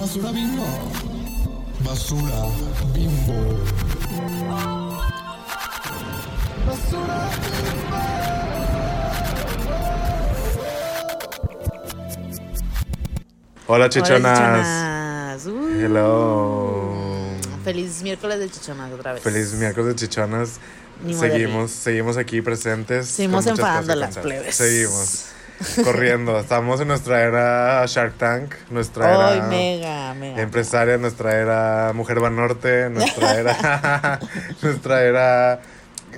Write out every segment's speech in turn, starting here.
Basura bimbo. Basura bimbo. Basura Hola, chichonas. Hola, chichonas. Uh. Hello. Feliz miércoles de chichonas otra vez. Feliz miércoles de chichonas. Ni Seguimos, seguimos aquí presentes. Seguimos enfadando las plebes. Seguimos. Corriendo. Estamos en nuestra era Shark Tank, nuestra era mega, mega. empresaria, nuestra era Mujer Banorte, nuestra era. nuestra era.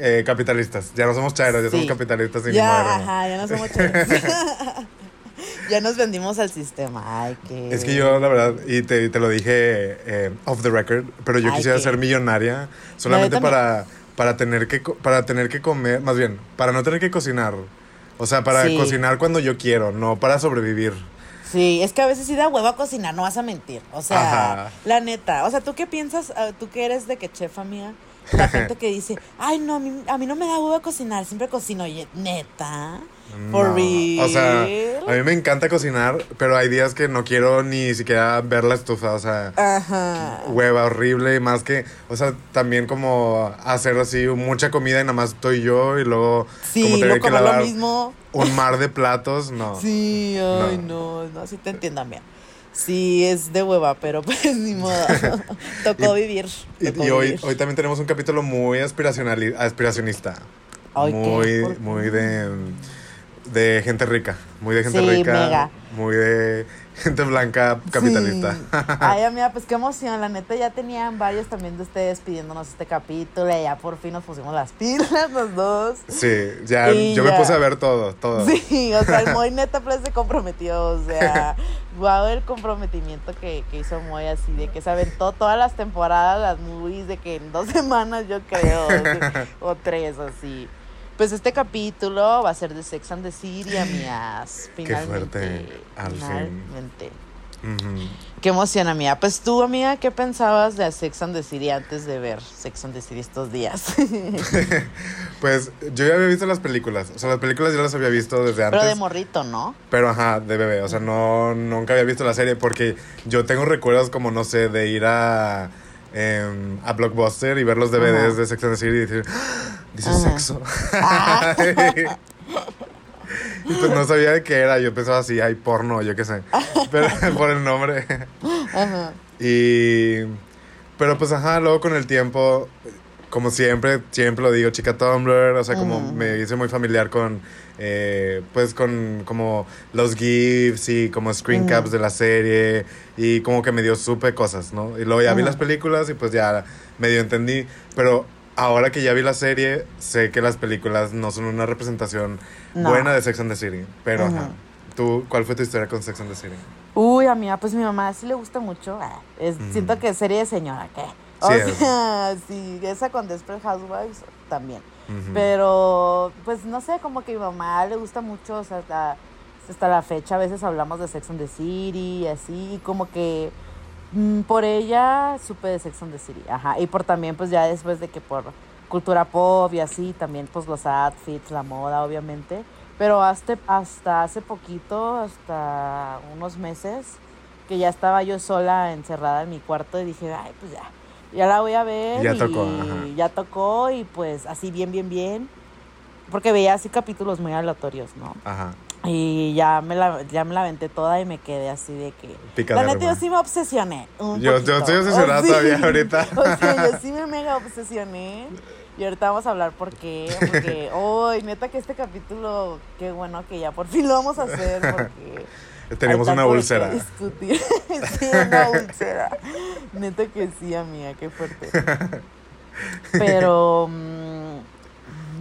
eh, capitalistas. Ya no somos chairos, ya somos Sí. capitalistas y Ya, ajá, ya no somos chavos. ya nos vendimos al sistema. Ay, que. Es que yo, la verdad, y te, te lo dije eh, off the record, pero yo Ay, quisiera ser millonaria solamente para, para, tener que, para tener que comer, más bien, para no tener que cocinar. O sea, para Sí. cocinar cuando yo quiero, no para sobrevivir. Sí, es que a veces sí da huevo cocinar, no vas a mentir. O sea, Ajá. la neta. O sea, ¿tú qué piensas? Ah, Tú que eres de que chefa mía. La gente que dice, ay, no, a mí, a mí no me da huevo cocinar, siempre cocino. Oye, neta. For No. O sea, a mí me encanta cocinar, pero hay días que no quiero ni siquiera ver la estufa, o sea, Ajá. hueva horrible, y más que, o sea, también como hacer así mucha comida y nada más estoy yo y luego Sí, como tener que como lo lavar mismo. un mar de platos, no. Sí, ay, no, no, sí te entiendan bien. Sí, es de hueva, pero pues ni modo. Tocó vivir. Y, tocó y hoy, vivir. hoy también tenemos un capítulo muy aspiracionali- aspiracionista. Ay, ¿qué? muy, muy de, de gente rica. Muy de gente Sí, rica. mega. Muy de gente blanca capitalista. Sí. Ay, amiga, pues qué emoción. La neta, ya tenían varios también de ustedes pidiéndonos este capítulo y ya por fin nos pusimos las pilas los dos. Sí, ya, Y yo me puse a ver todo, todo. Sí, o sea, el Moy neta pues se comprometió, o sea, guau el comprometimiento que, que hizo Moy así, de que se aventó todas las temporadas, las movies, de que en dos semanas yo creo, o tres así. Pues este capítulo va a ser de Sex and the City, amigas, Qué finalmente. fuerte, al fin. finalmente. Qué emoción, amiga. Pues tú, amiga, ¿qué pensabas de Sex and the City antes de ver Sex and the City estos días? Pues yo ya había visto las películas. O sea, las películas ya las había visto desde antes. Pero de morrito, ¿no? Pero ajá, de bebé. O sea, no, nunca había visto la serie porque yo tengo recuerdos como, no sé, de ir a, em, a Blockbuster y ver los DVDs de Sex and the City y decir, "Ah, dice Ajá. sexo. y pues no sabía de qué era. Yo pensaba así, hay porno, yo qué sé. Pero por el nombre. Ajá. Y. Pero pues ajá, luego con el tiempo, como siempre, siempre lo digo, chica Tumblr, o sea, como me hice muy familiar con, eh, pues con como los GIFs y como screen caps de la serie y como que medio supe cosas, ¿no? Y luego ya vi las películas y pues ya medio entendí, pero ahora que ya vi la serie, sé que las películas no son una representación No. buena de Sex and the City, pero ajá. ¿Tú, cuál fue tu historia con Sex and the City? Uy, amiga, pues mi mamá sí le gusta mucho. ah. Siento que es serie de señora, ¿qué? O Sí, es. sea, sí, esa con Desperate Housewives también. Pero, pues no sé, como que a mi mamá le gusta mucho, o sea, hasta, hasta la fecha a veces hablamos de Sex and the City y así, y como que por ella supe de Sex and the City, ajá, y por también, pues ya después de que por cultura pop y así, también pues los outfits, la moda, obviamente, pero hasta, hasta hace poquito, hasta unos meses, que ya estaba yo sola encerrada en mi cuarto y dije, ay, pues ya, ya la voy a ver. Ya y tocó, ajá. ya tocó y pues así bien, bien, bien. Porque veía así capítulos muy aleatorios, ¿no? Ajá. Y ya me la, ya me la aventé toda y me quedé así de que... Picadera, la neta, yo sí me obsesioné. un Yo- yo estoy obsesionada Oh, sí. todavía ahorita. O sea, yo sí me mega obsesioné. Y ahorita vamos a hablar por qué. Porque, ¡ay, neta que este capítulo, qué bueno que ya por fin lo vamos a hacer! Porque Tenemos una úlcera. discutir. sí, una úlcera. Neta que sí, amiga, qué fuerte. Pero, mm,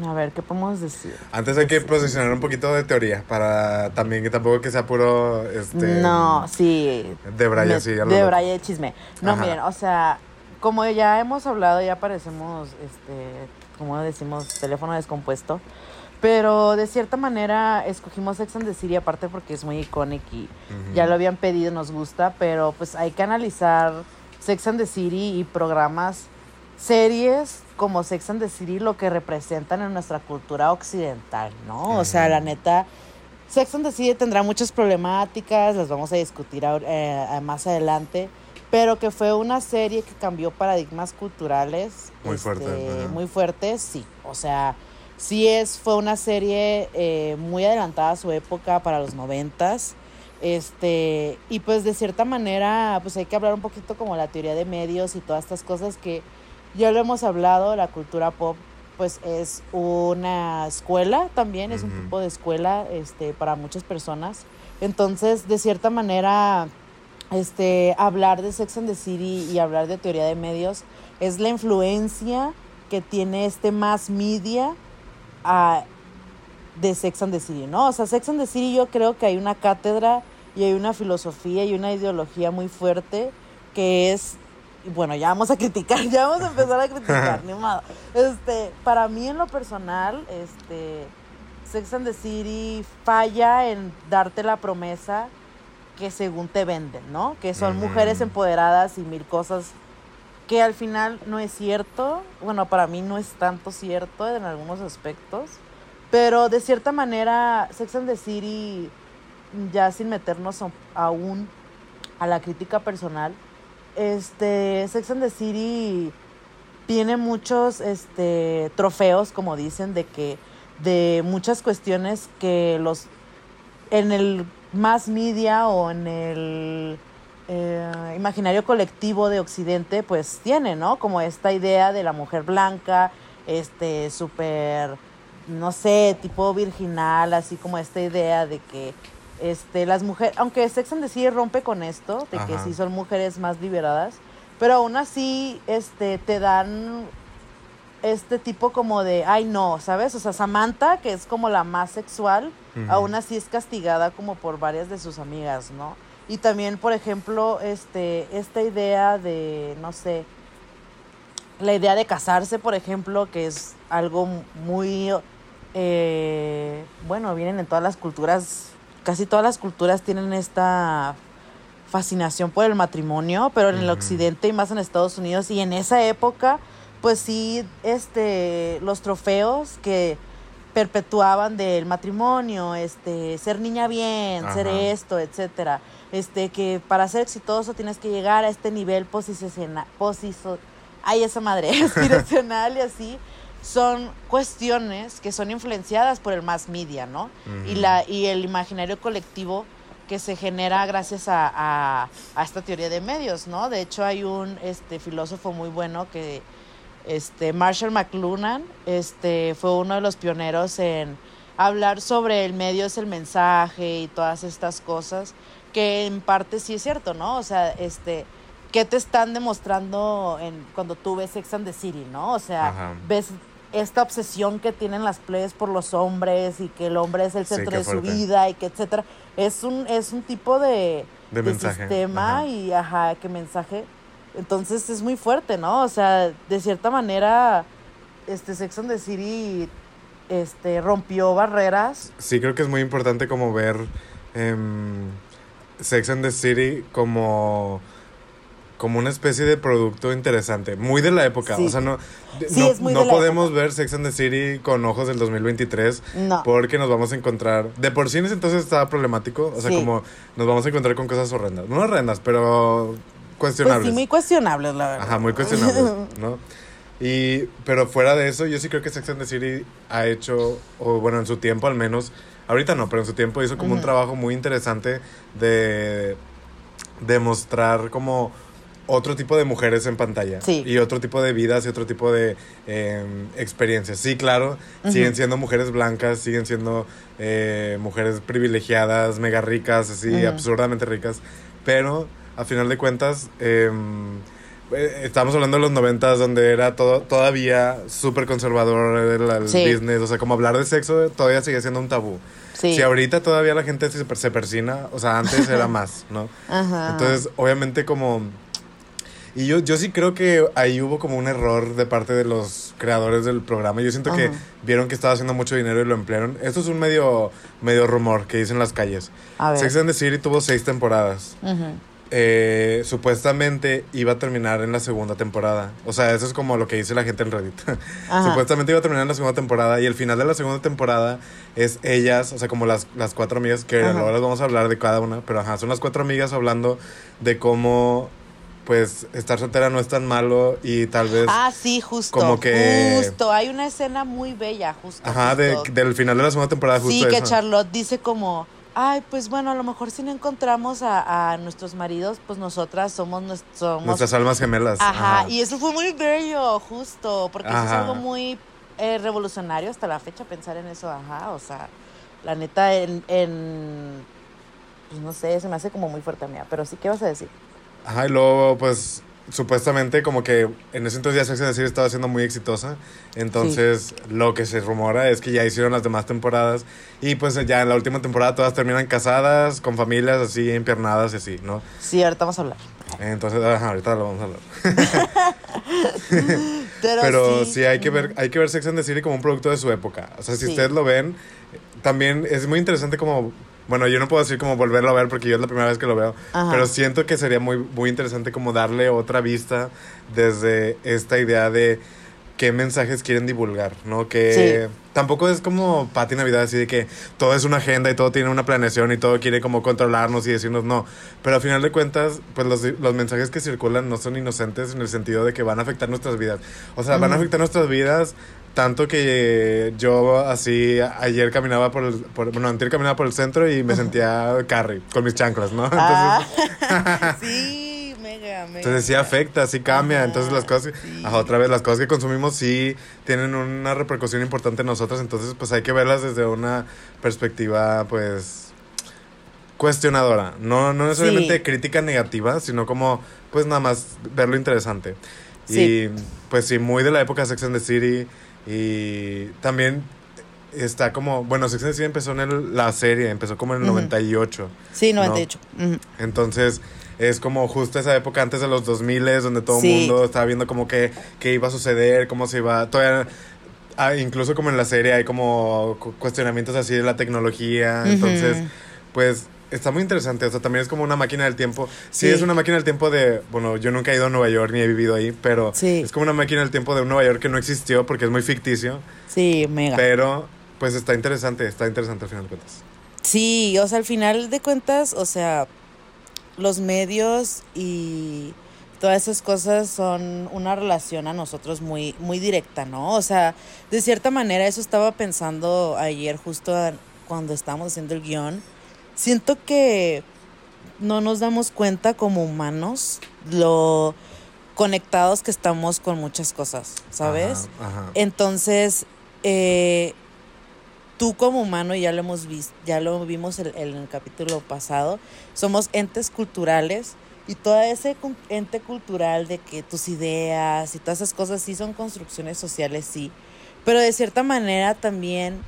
a ver, ¿qué podemos decir? Antes hay que posicionar un poquito de teoría para también que tampoco que sea puro este no, sí. de Brian, Me- sí, lo de de chisme. No, Ajá. miren, o sea, como ya hemos hablado, ya parecemos, este, como decimos, teléfono descompuesto. Pero de cierta manera escogimos Sex and the City aparte porque es muy icónico y ya lo habían pedido, nos gusta, pero pues hay que analizar Sex and the City y programas, series como Sex and the City, lo que representan en nuestra cultura occidental, ¿no? O sea, la neta, Sex and the City tendrá muchas problemáticas, las vamos a discutir ahora- eh, más adelante, pero que fue una serie que cambió paradigmas culturales. Muy fuerte, ajá. Muy fuertes, sí. O sea, sí es, fue una serie eh, muy adelantada a su época para los noventas. Este, y pues de cierta manera, pues hay que hablar un poquito como la teoría de medios y todas estas cosas que ya lo hemos hablado, la cultura pop pues es una escuela también, es un Ujú. tipo de escuela este, para muchas personas. Entonces, de cierta manera, este, hablar de Sex and the City y hablar de teoría de medios es la influencia que tiene este mass media a- de Sex and the City, ¿no? O sea, Sex and the City yo creo que hay una cátedra y hay una filosofía y una ideología muy fuerte que es, bueno, ya vamos a criticar, ya vamos a empezar a criticar, ni modo. Este, para mí en lo personal, este, Sex and the City falla en darte la promesa que según te venden, ¿no? Que son mujeres empoderadas y mil cosas que al final no es cierto. Bueno, para mí no es tanto cierto en algunos aspectos. Pero de cierta manera, Sex and the City, ya sin meternos aún a la crítica personal, este, Sex and the City tiene muchos este, trofeos, como dicen, de que de muchas cuestiones que los en el mass media o en el eh, imaginario colectivo de Occidente, pues tiene, ¿no? Como esta idea de la mujer blanca, este, súper, no sé, tipo virginal, así como esta idea de que este, las mujeres, aunque Sex and the City rompe con esto, de que sí son mujeres más liberadas, pero aún así este, te dan este tipo como de, ay no, ¿sabes? O sea, Samantha, que es como la más sexual, aún así es castigada como por varias de sus amigas, ¿no? Y también, por ejemplo, este, esta idea de, no sé, la idea de casarse, por ejemplo, que es algo muy, eh, bueno, vienen en todas las culturas, casi todas las culturas tienen esta fascinación por el matrimonio, pero en el occidente y más en Estados Unidos y en esa época, pues sí, este, los trofeos que perpetuaban del matrimonio, este, ser niña bien, ser esto, etcétera, este, que para ser exitoso tienes que llegar a este nivel posicional, posiso, ay esa madre, aspiracional y así, son cuestiones que son influenciadas por el mass media, ¿no? y, la, y el imaginario colectivo que se genera gracias a, a- a esta teoría de medios, ¿no? De hecho, hay un este, filósofo muy bueno que, este, Marshall McLuhan, este, fue uno de los pioneros en hablar sobre el medio es el mensaje y todas estas cosas, que en parte sí es cierto, ¿no? O sea, este, ¿qué te están demostrando en, cuando tú ves Sex and the City, ¿no? O sea, Ajá. ves esta obsesión que tienen las playas por los hombres y que el hombre es el centro qué de su vida y que etcétera. Es un, es un tipo de, De mensaje, sistema ajá. y ajá, que mensaje. Entonces es muy fuerte, ¿no? O sea, de cierta manera, este Sex and the City este, rompió barreras. Sí, creo que es muy importante como ver em, Sex and the City como, como una especie de producto interesante, muy de la época. Sí. O sea, no, Sí, no, es muy no de la podemos época. ver Sex and the City con ojos del 2023 No. porque nos vamos a encontrar, de por sí en ese entonces estaba problemático, o sea, Sí. como nos vamos a encontrar con cosas horrendas, no horrendas, pero Pues cuestionables. sí, muy cuestionables, la verdad. Ajá, muy cuestionables, ¿no? Y, pero fuera de eso, yo sí creo que Sex and the City ha hecho, o bueno, en su tiempo al menos, ahorita no, pero en su tiempo hizo como un trabajo muy interesante de demostrar como otro tipo de mujeres en pantalla. Sí. Y otro tipo de vidas y otro tipo de eh, experiencias. Sí, claro, siguen Ujú. siendo mujeres blancas, siguen siendo eh, mujeres privilegiadas, mega ricas, así, Ujú. absurdamente ricas. Pero, a final de cuentas, em, eh, estamos hablando de los noventas donde era todo todavía súper conservador el, el Sí. business, o sea, como hablar de sexo todavía sigue siendo un tabú. Sí. Si ahorita todavía la gente se, se persina, o sea, antes era más, ¿no? Ajá. Entonces, obviamente como... Y yo, yo sí creo que ahí hubo como un error de parte de los creadores del programa. Yo siento que vieron que estaba haciendo mucho dinero y lo emplearon. Esto es un medio, medio rumor que dicen las calles. A ver. Sex and the City tuvo seis temporadas. Eh, supuestamente iba a terminar en la segunda temporada. O sea, eso es como lo que dice la gente en Reddit. Supuestamente iba a terminar en la segunda temporada y el final de la segunda temporada es ellas, o sea, como las, las cuatro amigas, que ahora vamos a hablar de cada una, pero ajá, son las cuatro amigas hablando de cómo, pues, estar soltera no es tan malo y tal vez... Ah, sí, justo. como que- Justo. Hay una escena muy bella, justo. Ajá, de, del final de la segunda temporada justo Sí, que eso. Charlotte dice como, ay, pues bueno, a lo mejor si no encontramos a, a nuestros maridos, pues nosotras somos, somos Nuestras almas gemelas. Ajá, y eso fue muy bello, justo, porque eso es algo muy eh, revolucionario hasta la fecha pensar en eso, ajá, o sea, la neta, en, en, pues no sé, se me hace como muy fuerte a mí, pero sí, ¿qué vas a decir? Ajá, y luego, pues, supuestamente como que en ese entonces ya Sex and the City estaba siendo muy exitosa. Entonces, lo que se rumora es que ya hicieron las demás temporadas. Y pues ya en la última temporada todas terminan casadas, con familias así, empiernadas y así, ¿no? Sí, ahorita vamos a hablar. Entonces, ajá, ahorita lo vamos a hablar. Pero, Pero sí, hay que ver, hay que ver Sex and the City como un producto de su época. O sea, si Sí. ustedes lo ven, también es muy interesante como. Bueno, yo no puedo decir como volverlo a ver porque yo es la primera vez que lo veo, Ajá. pero siento que sería muy, muy interesante como darle otra vista desde esta idea de qué mensajes quieren divulgar, ¿no? Que tampoco es como Pati Navidad, así de que todo es una agenda y todo tiene una planeación y todo quiere como controlarnos y decirnos no. Pero al final de cuentas, pues los, los mensajes que circulan no son inocentes en el sentido de que van a afectar nuestras vidas. O sea, van a afectar nuestras vidas tanto que yo así ayer caminaba por el, por, bueno, antier caminaba por el centro y me sentía Carrie con mis chanclas, ¿no? Entonces, Ah, sí, mega, mega. entonces sí afecta, sí cambia. Ajá, Entonces las cosas, sí. ajá, otra vez, las cosas que consumimos sí tienen una repercusión importante en nosotros. Entonces pues hay que verlas desde una perspectiva pues cuestionadora. No, no necesariamente Sí. crítica negativa, sino como pues nada más verlo interesante. Sí. Y pues sí, muy de la época Sex and the City. Y también está como, bueno, Sex and the City empezó en el- la serie, empezó como en el Ujú. 98. Sí, 98. Ujú. Entonces, es como justo esa época antes de los 2000 donde todo el Sí. mundo estaba viendo como que qué iba a suceder, cómo se iba, todavía ah, incluso como en la serie hay como cu- cuestionamientos así de la tecnología, entonces, pues está muy interesante, o sea, también es como una máquina del tiempo. Sí, Sí. es una máquina del tiempo de, bueno, yo nunca he ido a Nueva York ni he vivido ahí, pero Sí. es como una máquina del tiempo de un Nueva York que no existió porque es muy ficticio, Sí, mega. pero pues está interesante, está interesante al final de cuentas. Sí, o sea, al final de cuentas, o sea, los medios y todas esas cosas son una relación a nosotros muy, muy directa, ¿no? O sea, de cierta manera, eso estaba pensando ayer justo cuando estábamos haciendo el guion. Siento que no nos damos cuenta como humanos lo conectados que estamos con muchas cosas, ¿sabes? Ajá, ajá. Entonces, eh, tú como humano, y ya lo hemos visto, ya lo vimos el- en el capítulo pasado, somos entes culturales y todo ese ente cultural de que tus ideas y todas esas cosas sí son construcciones sociales, sí, pero de cierta manera también,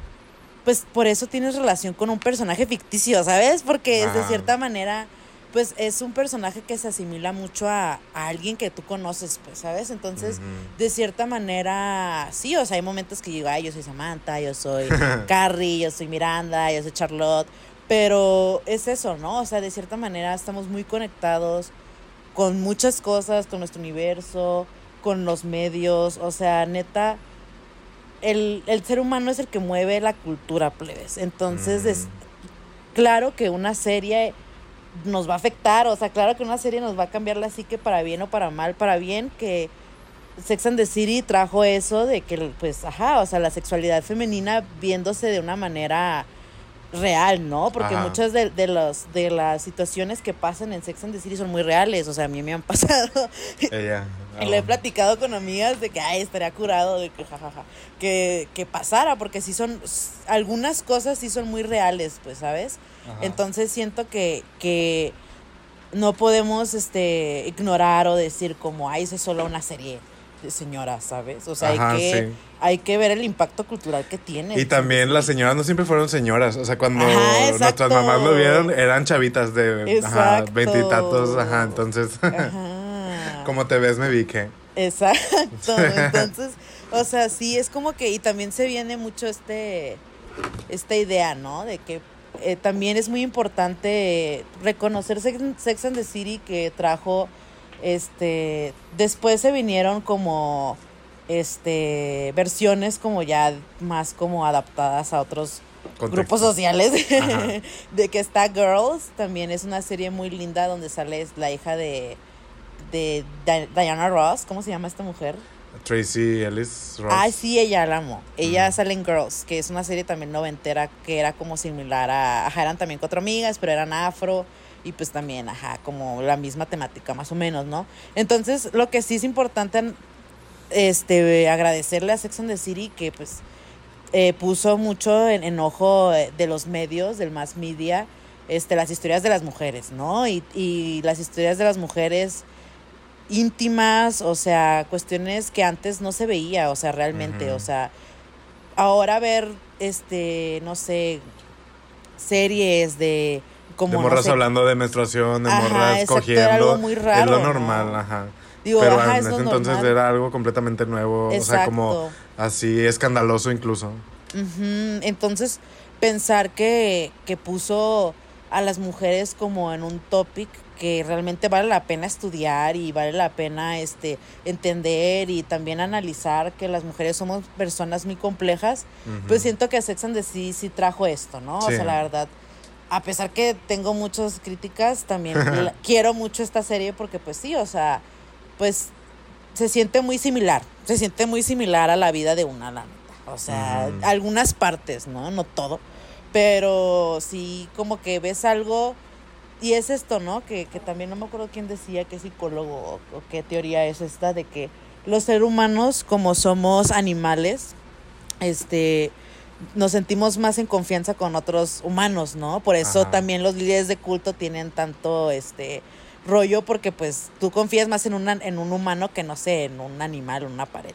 pues por eso tienes relación con un personaje ficticio, ¿sabes? Porque es de cierta manera, pues es un personaje que se asimila mucho a, a alguien que tú conoces, pues, ¿sabes? Entonces, de cierta manera, sí, o sea, hay momentos que digo, ay, yo soy Samantha, yo soy Carrie, yo soy Miranda, yo soy Charlotte, pero es eso, ¿no? O sea, de cierta manera estamos muy conectados con muchas cosas, con nuestro universo, con los medios, o sea, neta, el, el ser humano es el que mueve la cultura, plebes. Entonces, es, claro que una serie nos va a afectar, o sea, claro que una serie nos va a cambiar la psique para bien o para mal, para bien que Sex and the City trajo eso de que, pues, ajá, o sea, la sexualidad femenina viéndose de una manera real, ¿no? Porque Ajá. muchas de, de, los, de las situaciones que pasan en Sex and the City son muy reales, o sea, a mí me han pasado Ella. y lo he platicado con amigas de que, ay, estaría curado, de que jajaja, que, que pasara, porque sí son, algunas cosas sí son muy reales, pues, ¿sabes? ajá. Entonces siento que, que no podemos este, ignorar o decir como, ay, eso es solo una serie de señoras, ¿sabes? O sea, Ajá, hay, que, sí. hay que ver el impacto cultural que tiene. Y también las señoras no siempre fueron señoras. O sea, cuando Ajá, nuestras mamás lo vieron, eran chavitas de veintitantos. Ajá, entonces, Ajá. como te ves, me vi que. Exacto. Entonces, o sea, sí, es como que, y también se viene mucho este, esta idea, ¿no? De que eh, también es muy importante reconocer Sex, Sex and the City que trajo, este, después se vinieron como, este, versiones como ya más como adaptadas a otros grupos sociales. De que está Girls también es una serie muy linda donde sale la hija de de Di- Diana Ross. ¿cómo se llama esta mujer? Tracy Ellis Ross. Ay sí ella la amo. Ella sale en Girls que es una serie también noventera que era como similar a ajá, eran también cuatro amigas pero eran afro y pues también ajá como la misma temática más o menos ¿no? entonces lo que sí es importante este agradecerle a Sex and the City que pues eh, puso mucho en, en ojo eh, de los medios, del mass media, este, las historias de las mujeres, ¿no? Y, y las historias de las mujeres íntimas, o sea, cuestiones que antes no se veía, o sea, realmente, o sea, ahora ver, este, no sé, series de como de no morras sé, hablando de menstruación, de Ajá, morras cogiendo. era algo muy es raro, lo ¿no? normal, ajá. Digo, Pero ajá, en es ese lo entonces normal. era algo completamente nuevo, o sea, como así escandaloso incluso. Entonces, pensar que, que puso a las mujeres como en un topic que realmente vale la pena estudiar y vale la pena este entender y también analizar que las mujeres somos personas muy complejas, pues siento que Sex and the City sí trajo esto, ¿no? O sea, la verdad, a pesar que tengo muchas críticas, también la- quiero mucho esta serie porque pues sí, o sea, pues se siente muy similar, se siente muy similar a la vida de una, la neta. O sea, algunas partes, ¿no? No todo. Pero sí, como que ves algo. Y es esto, ¿no? Que, que también no me acuerdo quién decía, qué psicólogo o, o qué teoría es esta, de que los seres humanos, como somos animales, este nos sentimos más en confianza con otros humanos, ¿no? Por eso Ajá. también los líderes de culto tienen tanto este rollo porque pues tú confías más en una, en un humano que no sé, en un animal, en una pared.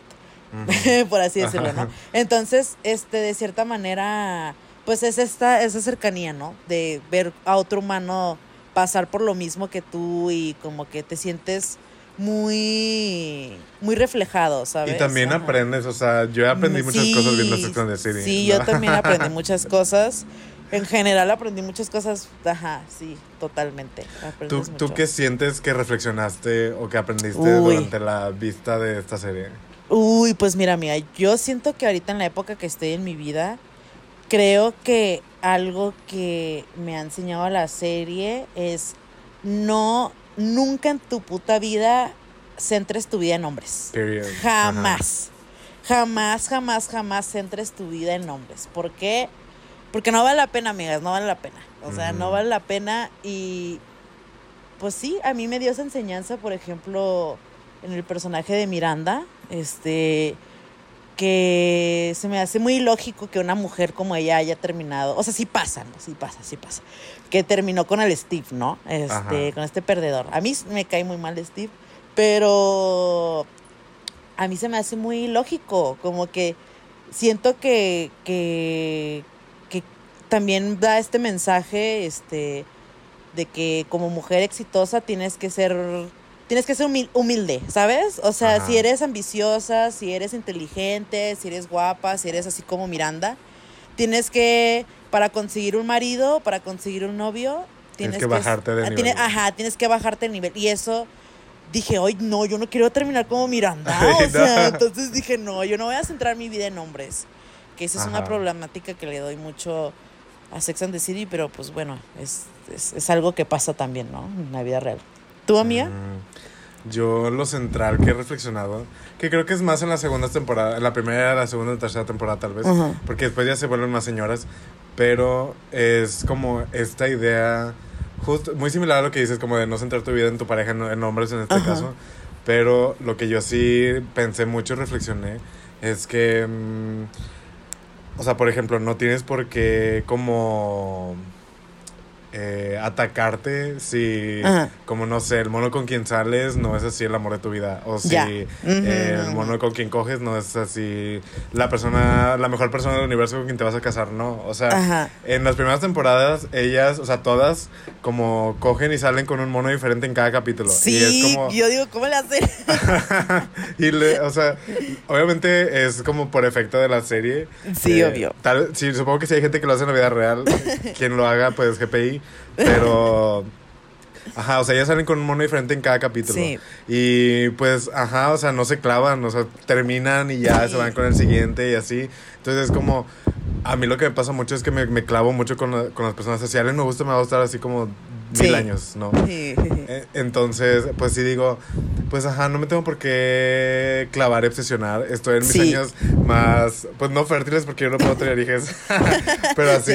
Por así decirlo, ¿no? Entonces, este, de cierta manera, pues es esta, esa cercanía, ¿no? De ver a otro humano pasar por lo mismo que tú y como que te sientes muy, muy reflejado, ¿sabes? Y también Ajá. aprendes, o sea, yo aprendí muchas Sí, cosas viendo Sex and the City. Sí, ¿no? yo también aprendí muchas cosas. En general aprendí muchas cosas, ajá, sí, totalmente. ¿Tú, ¿Tú qué sientes que reflexionaste o que aprendiste Uy. durante la vista de esta serie? Uy, pues mira, mira, yo siento que ahorita en la época que estoy en mi vida, creo que algo que me ha enseñado la serie es no, nunca en tu puta vida centres tu vida en hombres. Period. Ajá. Jamás. Jamás, jamás, jamás centres tu vida en hombres. ¿Por qué? Porque no vale la pena, amigas, no vale la pena. O sea, no vale la pena y pues sí, a mí me dio esa enseñanza, por ejemplo, en el personaje de Miranda, este que se me hace muy lógico que una mujer como ella haya terminado, o sea, sí pasa, ¿no? Sí pasa, sí pasa. Que terminó con el Steve, ¿no? Este, Ajá. con este perdedor. A mí me cae muy mal Steve, pero a mí se me hace muy lógico, como que siento que, que, que también da este mensaje, este, de que como mujer exitosa tienes que ser, tienes que ser humil- humilde, ¿sabes? O sea, Ajá. si eres ambiciosa, si eres inteligente, si eres guapa, si eres así como Miranda, tienes que, para conseguir un marido, para conseguir un novio, Tienes tienes, que bajarte de ah, nivel. ajá, tienes que bajarte de nivel. Y eso dije, hoy no, yo no quiero terminar como Miranda. Ay, o sea, no. entonces dije, no, yo no voy a centrar mi vida en hombres. Que esa es una Ajá. problemática que le doy mucho a Sex and the City, pero pues bueno, es, es, es algo que pasa también, ¿no? En la vida real. ¿Tú, amiga? Mm, Yo lo central que he reflexionado, que creo que es más en la segunda temporada, en la primera, la segunda y tercera temporada tal vez, porque después ya se vuelven más señoras, pero es como esta idea, justo, muy similar a lo que dices, como de no centrar tu vida en tu pareja, en, en hombres en este caso, pero lo que yo sí pensé mucho y reflexioné es que, mm, o sea, por ejemplo, no tienes por qué como eh, atacarte si, Ajá. como no sé, el mono con quien sales no es así el amor de tu vida. O si eh, el mono con quien coges no es así la persona, la mejor persona del universo con quien te vas a casar, no. O sea, Ajá. en las primeras temporadas, ellas, o sea, todas, como cogen y salen con un mono diferente en cada capítulo. Sí, Y es como. yo digo, ¿cómo le hacen? y le, o sea, obviamente es como por efecto de la serie. Sí, Eh, obvio. Tal, sí, supongo que si hay gente que lo hace en la vida real, quien lo haga, pues GPI. Pero. Ajá, o sea, ya salen con un mono diferente en cada capítulo. Sí. Y pues, ajá, o sea, no se clavan, o sea, terminan y ya Sí. se van con el siguiente y así. Entonces es como. A mí lo que me pasa mucho es que me, me clavo mucho con, la- con las personas. Si alguien me gusta, me va a gustar así como mil años, ¿no? Sí, sí, sí. Eh, Entonces, pues sí digo, pues ajá, no me tengo por qué clavar y obsesionar. Estoy en mis años más, pues no fértiles porque yo no puedo tener hijos, pero así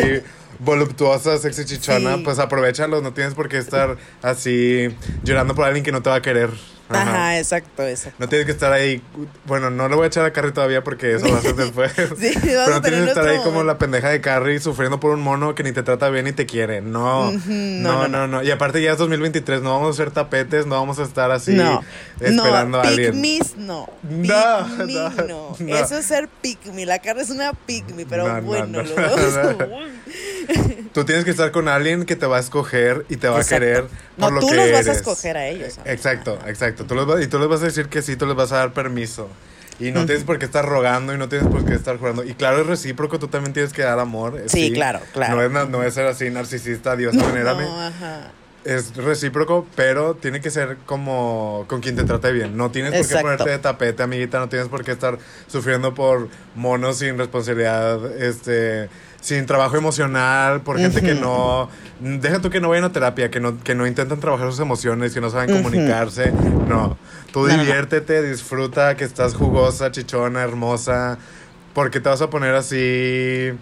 voluptuosa, sexy chichona, Sí. pues aprovechalo, no tienes por qué estar así llorando por alguien que no te va a querer. Ajá. Ajá, exacto, exacto. No tienes que estar ahí, bueno, no le voy a echar a Carrie todavía porque eso va a ser después. Sí, Pero no tienes que estar ahí como la pendeja de Carrie sufriendo por un mono que ni te trata bien ni te quiere. No, no, no, no, no, Y aparte ya es 2023, no vamos a ser tapetes, no vamos a estar así No, esperando a alguien. pygmies no. No, Pygmy no, no. no. Eso es ser pygmy. La carne es una pygmy, pero No, no, bueno, no, lo. Tú tienes que estar con alguien que te va a escoger y te va Exacto. a querer No, por lo tú que los vas a eres. escoger a ellos. amiga. Exacto, exacto. Tú les vas- y tú les vas a decir que sí, tú les vas a dar permiso. Y no tienes por qué estar rogando y no tienes por qué estar jugando. Y claro, es recíproco, tú también tienes que dar amor. Sí, claro, claro. No es, no es ser así narcisista, Dios, venérame. No, ajá. Es recíproco, pero tiene que ser como con quien te trate bien. No tienes por qué ponerte de tapete, amiguita. No tienes por qué estar sufriendo por monos sin responsabilidad, este, sin trabajo emocional, por gente que no. Deja tú que no vayan a terapia, que no, que no intentan trabajar sus emociones, que no saben comunicarse. No. Tú No, no, no. diviértete, disfruta que estás jugosa, chichona, hermosa. Porque te vas a poner así eh,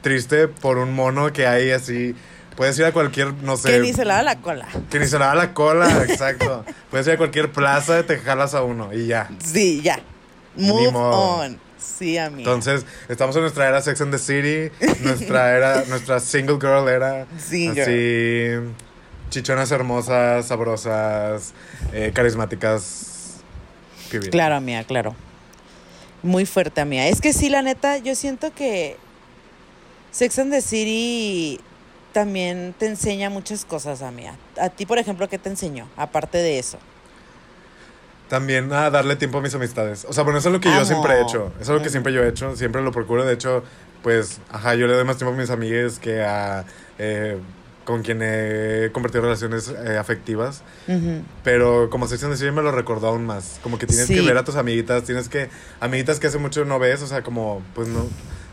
triste por un mono que hay así. Puedes ir a cualquier, no sé. Que ni se lava la cola. Que ni se le da la cola, exacto. Puedes ir a cualquier plaza, te jalas a uno y ya. Sí, ya. Move on. Sí, amiga. Entonces, estamos en nuestra era Sex and the City, nuestra era, nuestra single girl era Sí, así chichonas hermosas, sabrosas, eh, carismáticas. Claro, amiga, claro. Muy fuerte, amiga. Es que sí, la neta, yo siento que Sex and the City también te enseña muchas cosas, amiga. A ti, por ejemplo, ¿qué te enseñó? Aparte de eso. También a darle tiempo a mis amistades. O sea, bueno, eso es lo que yo siempre he hecho. Eso es lo que siempre yo he hecho. Siempre lo procuro. De hecho, pues, ajá, yo le doy más tiempo a mis amigues que a eh, con quien he compartido relaciones eh, afectivas. Pero como sección de me lo recordó aún más. Como que tienes Sí. que ver a tus amiguitas, tienes que. Amiguitas que hace mucho no ves, o sea, como, pues no.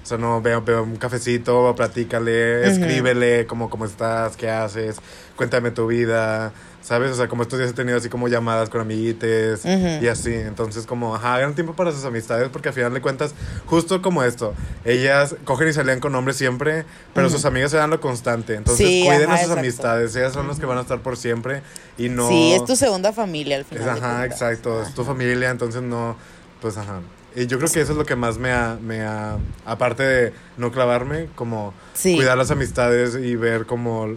O sea, no, veo, veo un cafecito, platícale, Ujú. escríbele, como, cómo estás, qué haces, cuéntame tu vida, ¿sabes? O sea, como estos días he tenido así como llamadas con amiguites y así. Entonces, como, ajá, hagan tiempo para sus amistades porque al final de cuentas, justo como esto, ellas cogen y salían con hombres siempre, pero Ujú. sus amigas eran lo constante. Entonces, Sí, cuiden ajá, a sus exacto. amistades, ellas son las que van a estar por siempre y no... Sí, es tu segunda familia al Es, final. de ajá, cuentas. exacto. Es tu familia, entonces no. Pues ajá. Y yo creo que eso es lo que más me ha, me ha. Aparte de no clavarme, como Sí. cuidar las amistades y ver como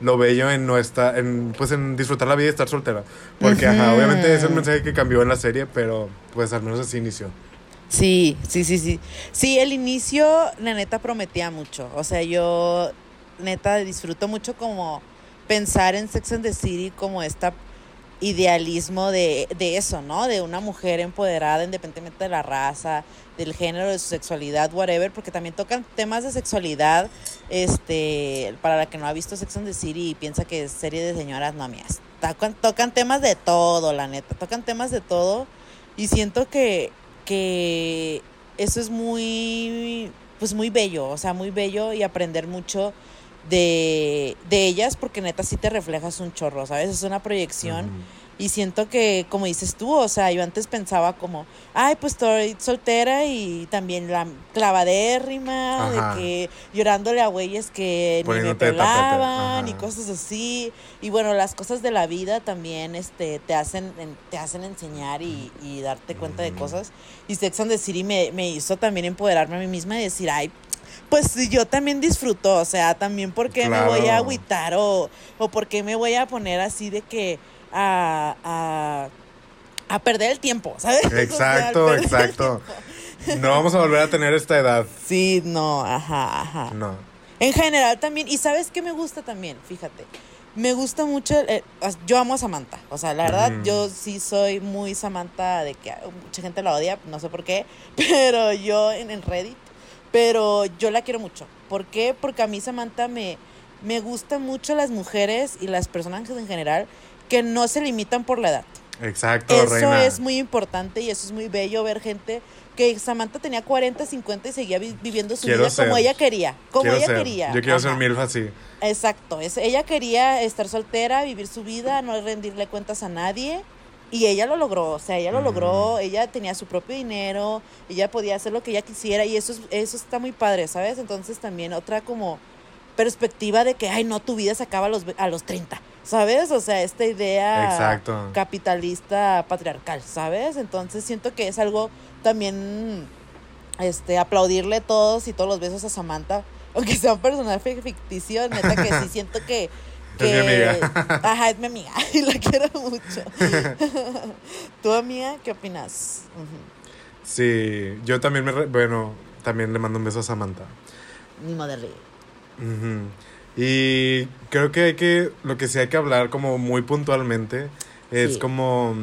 lo bello en nuestra. En, pues en disfrutar la vida y estar soltera. Porque, ajá, obviamente es el mensaje que cambió en la serie, pero pues al menos así inició. Sí, sí, sí, sí. Sí, el inicio, la neta, prometía mucho. O sea, yo, neta, disfruto mucho como pensar en Sex and the City como esta idealismo de, de eso, ¿no? De una mujer empoderada independientemente de la raza, del género, de su sexualidad, whatever, porque también tocan temas de sexualidad, este, para la que no ha visto Sex and the City y piensa que es serie de señoras, no, mías. Tocan, tocan temas de todo, la neta, tocan temas de todo y siento que, que eso es muy, pues muy bello, o sea, muy bello y aprender mucho de, de ellas porque neta sí te reflejas un chorro, ¿sabes? Es una proyección. Y siento que, como dices tú, o sea, yo antes pensaba como, ay, pues estoy soltera y también la clavadérrima, Ajá. de que llorándole a güeyes que ni me pelaban y cosas así. Y bueno, las cosas de la vida también este, te, hacen, en- te hacen enseñar y, y darte cuenta de cosas. Y Sex and the City me, me hizo también empoderarme a mí misma y decir, ay, pues yo también disfruto, o sea, también porque me voy a agüitar o, o porque me voy a poner así de que a, a, a perder el tiempo, ¿sabes? O sea, al Exacto, exacto. No vamos a volver a tener esta edad. Sí, no, ajá, ajá. No. En general también, y sabes qué me gusta también, fíjate, me gusta mucho, eh, yo amo a Samantha, o sea, la verdad, Ujú. yo sí soy muy Samantha de que ah, mucha gente la odia, no sé por qué, pero yo en, en Reddit, pero yo la quiero mucho. ¿Por qué? Porque a mí Samantha me, me gustan mucho las mujeres y las personas en general que no se limitan por la edad. Exacto, Eso reina. es muy importante y eso es muy bello ver gente que Samantha tenía 40, 50 y seguía vi- viviendo su Quiero vida como ella quería, como Quiero ella ser. quería. Yo quiero Ajá. ser milf así. Exacto, es, ella quería estar soltera, vivir su vida, no rendirle cuentas a nadie. Y ella lo logró, o sea, ella lo logró, ella tenía su propio dinero, ella podía hacer lo que ella quisiera y eso, es- eso está muy padre, ¿sabes? Entonces también otra como perspectiva de que, ay, no, tu vida se acaba a los, a los 30, ¿sabes? O sea, esta idea Exacto. capitalista patriarcal, ¿sabes? Entonces siento que es algo también, este, aplaudirle todos y todos los besos a Samantha, aunque sea un personaje ficticio, neta que sí siento que... Es mi amiga. Ajá, es mi amiga y la quiero mucho. ¿Tu amiga qué opinas? Sí, yo también me... re- Bueno, también le mando un beso a Samantha. Ni modelo. Ujú. Y creo que hay que, lo que sí hay que hablar como muy puntualmente es Sí. como,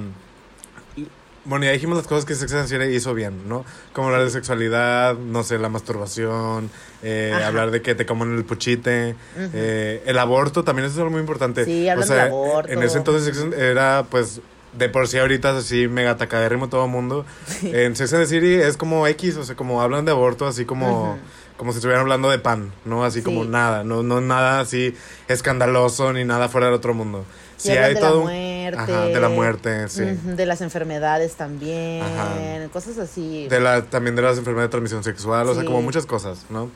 bueno, ya dijimos las cosas que Sex and the City hizo bien, ¿no? Como hablar de sexualidad, no sé, la masturbación, eh, hablar de que te comen el puchite, Ujú. eh, el aborto también eso es algo muy importante. Sí, hablan del aborto. En ese entonces era pues de por sí ahorita es así mega tacadérrimo todo el mundo. En Sex and the City es como X, o sea, como hablan de aborto así como Ujú. como si estuvieran hablando de pan, ¿no? Así como Sí. nada, no, no nada así escandaloso ni nada fuera del otro mundo. Sí, Sí, hablan hay todo. un- muerte. Ajá, de la muerte, sí. De las enfermedades también. Ajá. Cosas así. De la, también de las enfermedades de transmisión sexual, o sea, como muchas cosas, ¿no?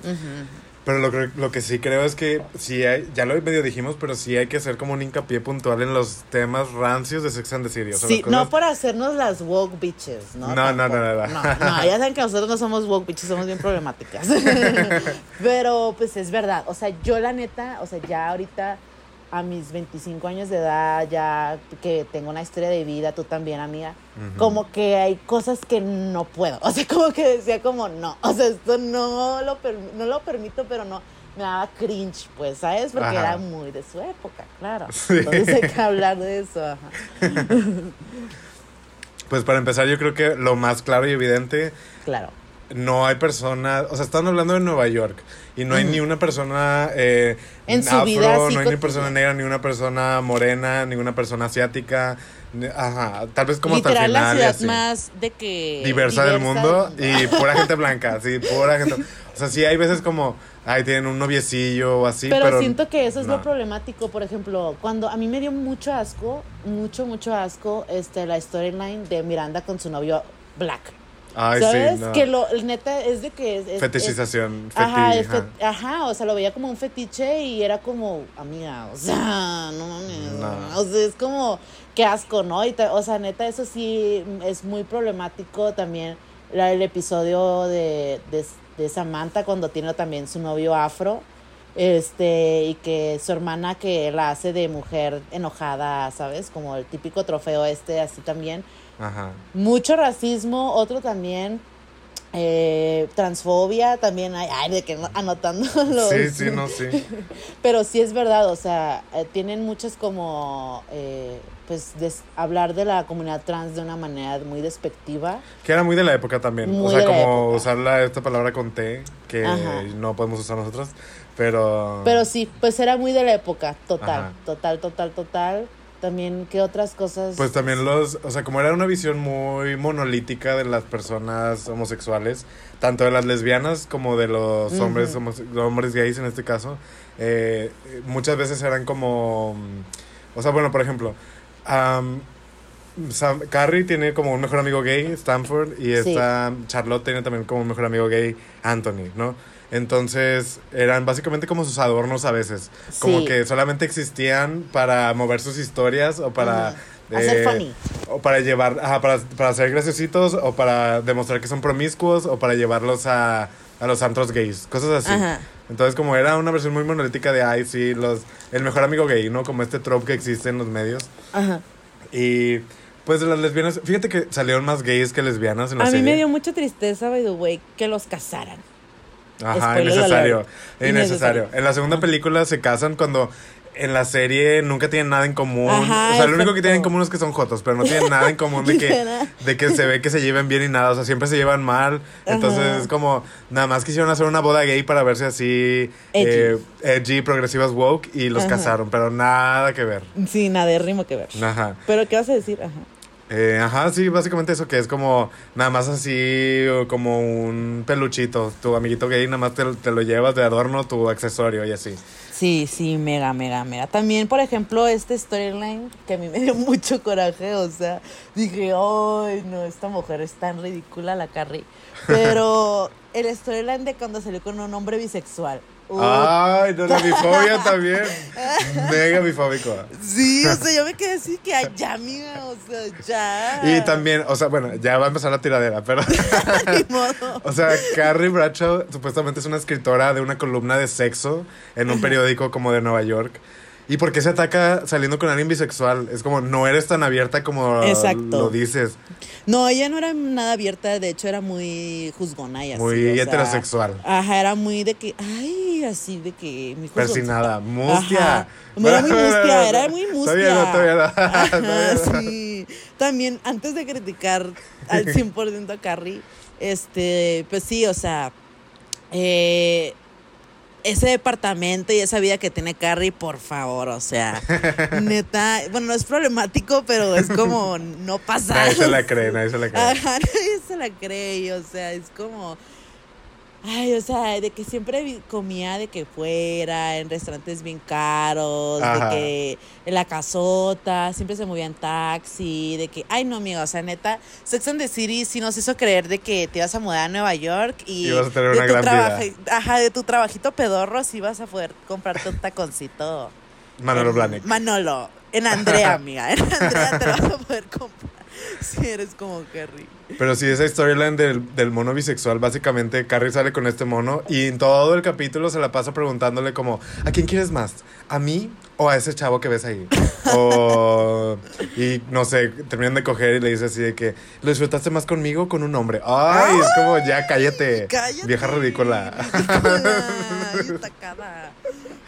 Pero lo, que- lo que sí creo es que sí hay, ya lo medio dijimos, pero sí hay que hacer como un hincapié puntual en los temas rancios de Sex and the City. O sea, Sí, no por hacernos las woke bitches, ¿no? No, no, no, no, no. No, no, ya saben que nosotros no somos woke bitches, somos bien problemáticas. Pero pues es verdad, o sea, yo la neta, o sea, ya ahorita a mis 25 años de edad, ya que tengo una historia de vida, tú también, amiga, como que hay cosas que no puedo, o sea, como que decía como, no, o sea, esto no lo, no lo permito, pero no, me daba cringe, pues, ¿sabes? Porque Ajá. era muy de su época, claro. Sí. Entonces hay que hablar de eso, ajá. Pues para empezar, yo creo que lo más claro y evidente Claro. No hay personas, o sea, están hablando de Nueva York y no hay ni una persona eh, En su afro, vida no hay ni cotidiana. persona negra, ni una persona morena, ninguna persona asiática, ni- ajá, tal vez como Literal hasta el final y ciudad así. más de que diversa del mundo y pura gente blanca, sí, pura gente. O sea, sí hay veces como, ay, tienen un noviecillo o así, pero, pero, siento que eso es lo problemático, por ejemplo, cuando a mí me dio mucho asco, mucho mucho asco este la storyline de Miranda con su novio Black. Ay, ¿Sabes? sí, no. Que lo el neta es de que es, Fetishización, es- ajá, feti- ajá. ajá, o sea, lo veía como un fetiche y era como, amiga, o sea, no mames. No. O sea, es como qué asco, ¿no? Y o sea, neta eso sí es muy problemático también la, el episodio de, de, de Samantha cuando tiene también su novio afro. Este, y que su hermana que la hace de mujer enojada, ¿sabes? Como el típico trofeo este, así también. Ajá. Mucho racismo, otro también, eh, transfobia, también hay, ay, de que no- anotando los... Sí, sí, no, sí. Pero sí es verdad, o sea, eh, tienen muchas como, eh, pues, des- hablar de la comunidad trans de una manera muy despectiva. Que era muy de la época también. Muy o sea, como usar la- esta palabra con T, que Ajá. no podemos usar nosotros, pero... Pero sí, pues era muy de la época, total, Ajá. total, total, total. También, ¿qué otras cosas? Pues también los, o sea, como era una visión muy monolítica de las personas homosexuales, tanto de las lesbianas como de los hombres, homose- hombres gays en este caso, eh, muchas veces eran como, o sea, bueno, por ejemplo, am, Sam- Carrie tiene como un mejor amigo gay, Stanford, y Sí. esta Charlotte tiene también como un mejor amigo gay, Anthony, ¿no? Entonces eran básicamente como sus adornos a veces, como que solamente existían para mover sus historias o para... Hacer eh, funny. o para llevar, ajá, para, para ser graciositos, o para demostrar que son promiscuos, o para llevarlos a, a los antros gays, cosas así. Ajá. Entonces, como era una versión muy monolítica de, ay, sí, los, el mejor amigo gay, ¿no? Como este trope que existe en los medios. Ajá. Y pues las lesbianas, fíjate que salieron más gays que lesbianas en la A mí me dio mucha tristeza, by the way, que los casaran. Ajá, innecesario. Innecesario. En la segunda película se casan cuando en la serie nunca tienen nada en común. Ajá, o sea, lo único que tienen en común es que son jotos, pero no tienen nada en común de que, de que se ve que se lleven bien y nada. O sea, siempre se llevan mal. Entonces Ajá. es como, nada más quisieron hacer una boda gay para verse así Edgy. eh, edgy, progresivas woke y los Ajá. casaron, pero nada que ver. Sí, nada de rimo que ver. Ajá. Pero, ¿qué vas a decir? Ajá. Eh, ajá, sí, básicamente eso que es como nada más así, como un peluchito. Tu amiguito gay nada más te, te lo llevas de adorno, tu accesorio y así. Sí, sí, mega, mega, mega. También, por ejemplo, este storyline que a mí me dio mucho coraje, o sea, dije, ay, no, esta mujer es tan ridícula, la Carrie. Pero el storyline de cuando salió con un hombre bisexual. Uh, Ay, no, la bifobia también. Mega bifóbico. Sí, o sea, yo me quedé así que ya, amiga, o sea, ya. Y también, o sea, bueno, ya va a empezar la tiradera, pero. Ni modo. O sea, Carrie Bradshaw supuestamente es una escritora de una columna de sexo en un periódico como de Nueva York. ¿Y por qué se ataca saliendo con alguien bisexual? Es como, no eres tan abierta como Exacto. lo dices. No, ella no era nada abierta, de hecho era muy juzgona y así. Muy o sea, heterosexual. Ajá, era muy de que, ay, así de que mi. Persinada. Mustia. Ajá. Era muy mustia, era muy mustia. Todavía no, todavía no. Ajá, Todavía no. sí. También, antes de criticar al 100% a Carrie, este, pues sí, o sea, eh, ese departamento y esa vida que tiene Carrie, por favor, o sea, neta, bueno, no es problemático, pero es como no pasa. Nadie se la cree, nadie se la cree. Ajá, nadie se la cree, y, o sea, es como... Ay, o sea, de que siempre comía de que fuera, en restaurantes bien caros, Ajá. de que en la casota, siempre se movía en taxi, de que, ay no, amiga, o sea, neta, Sex and the City sí nos hizo creer de que te ibas a mudar a Nueva York y Ibas a tener de una tu gran trabaja- vida. Ajá, de tu trabajito pedorro sí vas a poder comprarte un taconcito. Manolo Blahnik. Manolo, en Andrea, amiga, en Andrea te lo vas a poder comprar si eres como Kerry. Pero sí, esa storyline del, del mono bisexual, básicamente Carrie sale con este mono y en todo el capítulo se la pasa preguntándole como, ¿a quién quieres más? ¿A mí o a ese chavo que ves ahí? O, y no sé, terminan de coger y le dice así de que, ¿lo disfrutaste más conmigo o con un hombre? Ay, es como, ya cállate, Cállate. vieja ridícula.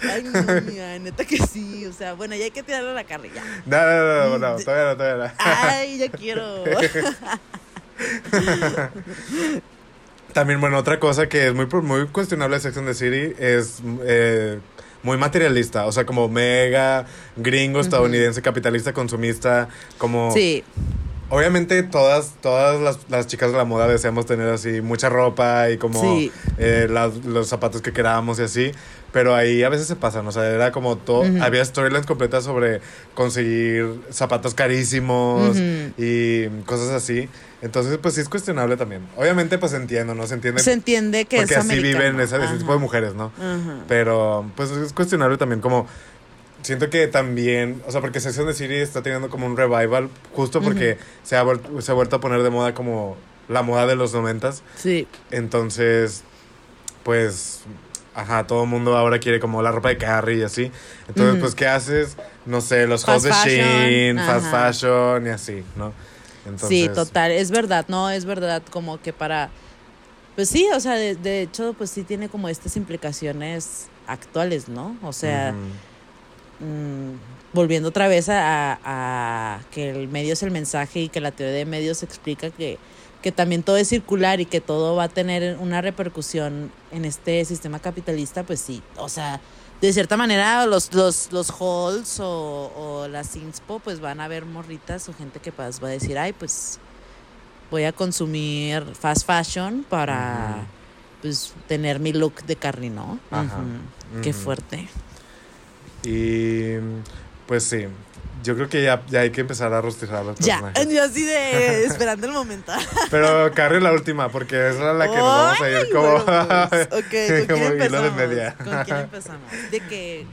Ay, no, mía, neta que sí. O sea, bueno, ya hay que tirarle a la carne, ya. No, no, no, no, no, todavía no, todavía no. Ay, ya quiero. También, bueno, otra cosa que es muy, muy cuestionable de Sex and the City es eh, muy materialista. O sea, como mega gringo, estadounidense, capitalista, consumista. Como. Sí, Obviamente, todas, todas las, las chicas de la moda deseamos tener así mucha ropa y como Sí. eh, las- los zapatos que querábamos y así. Pero ahí a veces se pasan. O sea, era como todo. Había storylines completas sobre conseguir zapatos carísimos y cosas así. Entonces, pues sí es cuestionable también. Obviamente, pues entiendo, ¿no? Se entiende. se entiende que porque es así americano. viven esa- ese tipo de mujeres, ¿no? Pero, pues es cuestionable también como... Siento que también, o sea, porque and the City está teniendo como un revival justo porque se, ha se ha vuelto a poner de moda como la moda de los noventas. Sí, Entonces, pues, ajá, todo el mundo ahora quiere como la ropa de Carrie y así. Entonces, pues, ¿qué haces? No sé, los Fast halls de Shein, fast fashion y así, ¿no? Entonces, sí, total. Es verdad, no, es verdad como que para... Pues sí, o sea, de, de hecho, pues sí tiene como estas implicaciones actuales, ¿no? O sea... mm, volviendo otra vez a, a- a que el medio es el mensaje y que la teoría de medios explica que, que también todo es circular y que todo va a tener una repercusión en este sistema capitalista, pues sí, o sea, de cierta manera los, los, los halls o, o las inspo pues van a ver morritas o gente que pues va a decir, ay, pues voy a consumir fast fashion para pues tener mi look de carne, ¿no? Ajá. Qué fuerte. Y pues sí, yo creo que ya, ya hay que empezar a rostizar los Ya, personajes. yo así de esperando el momento. Pero Carrie la última, porque esa es la que nos vamos a ir como, bueno, pues, ok, ¿con quién como hilo de media. ¿Con quién empezamos? De que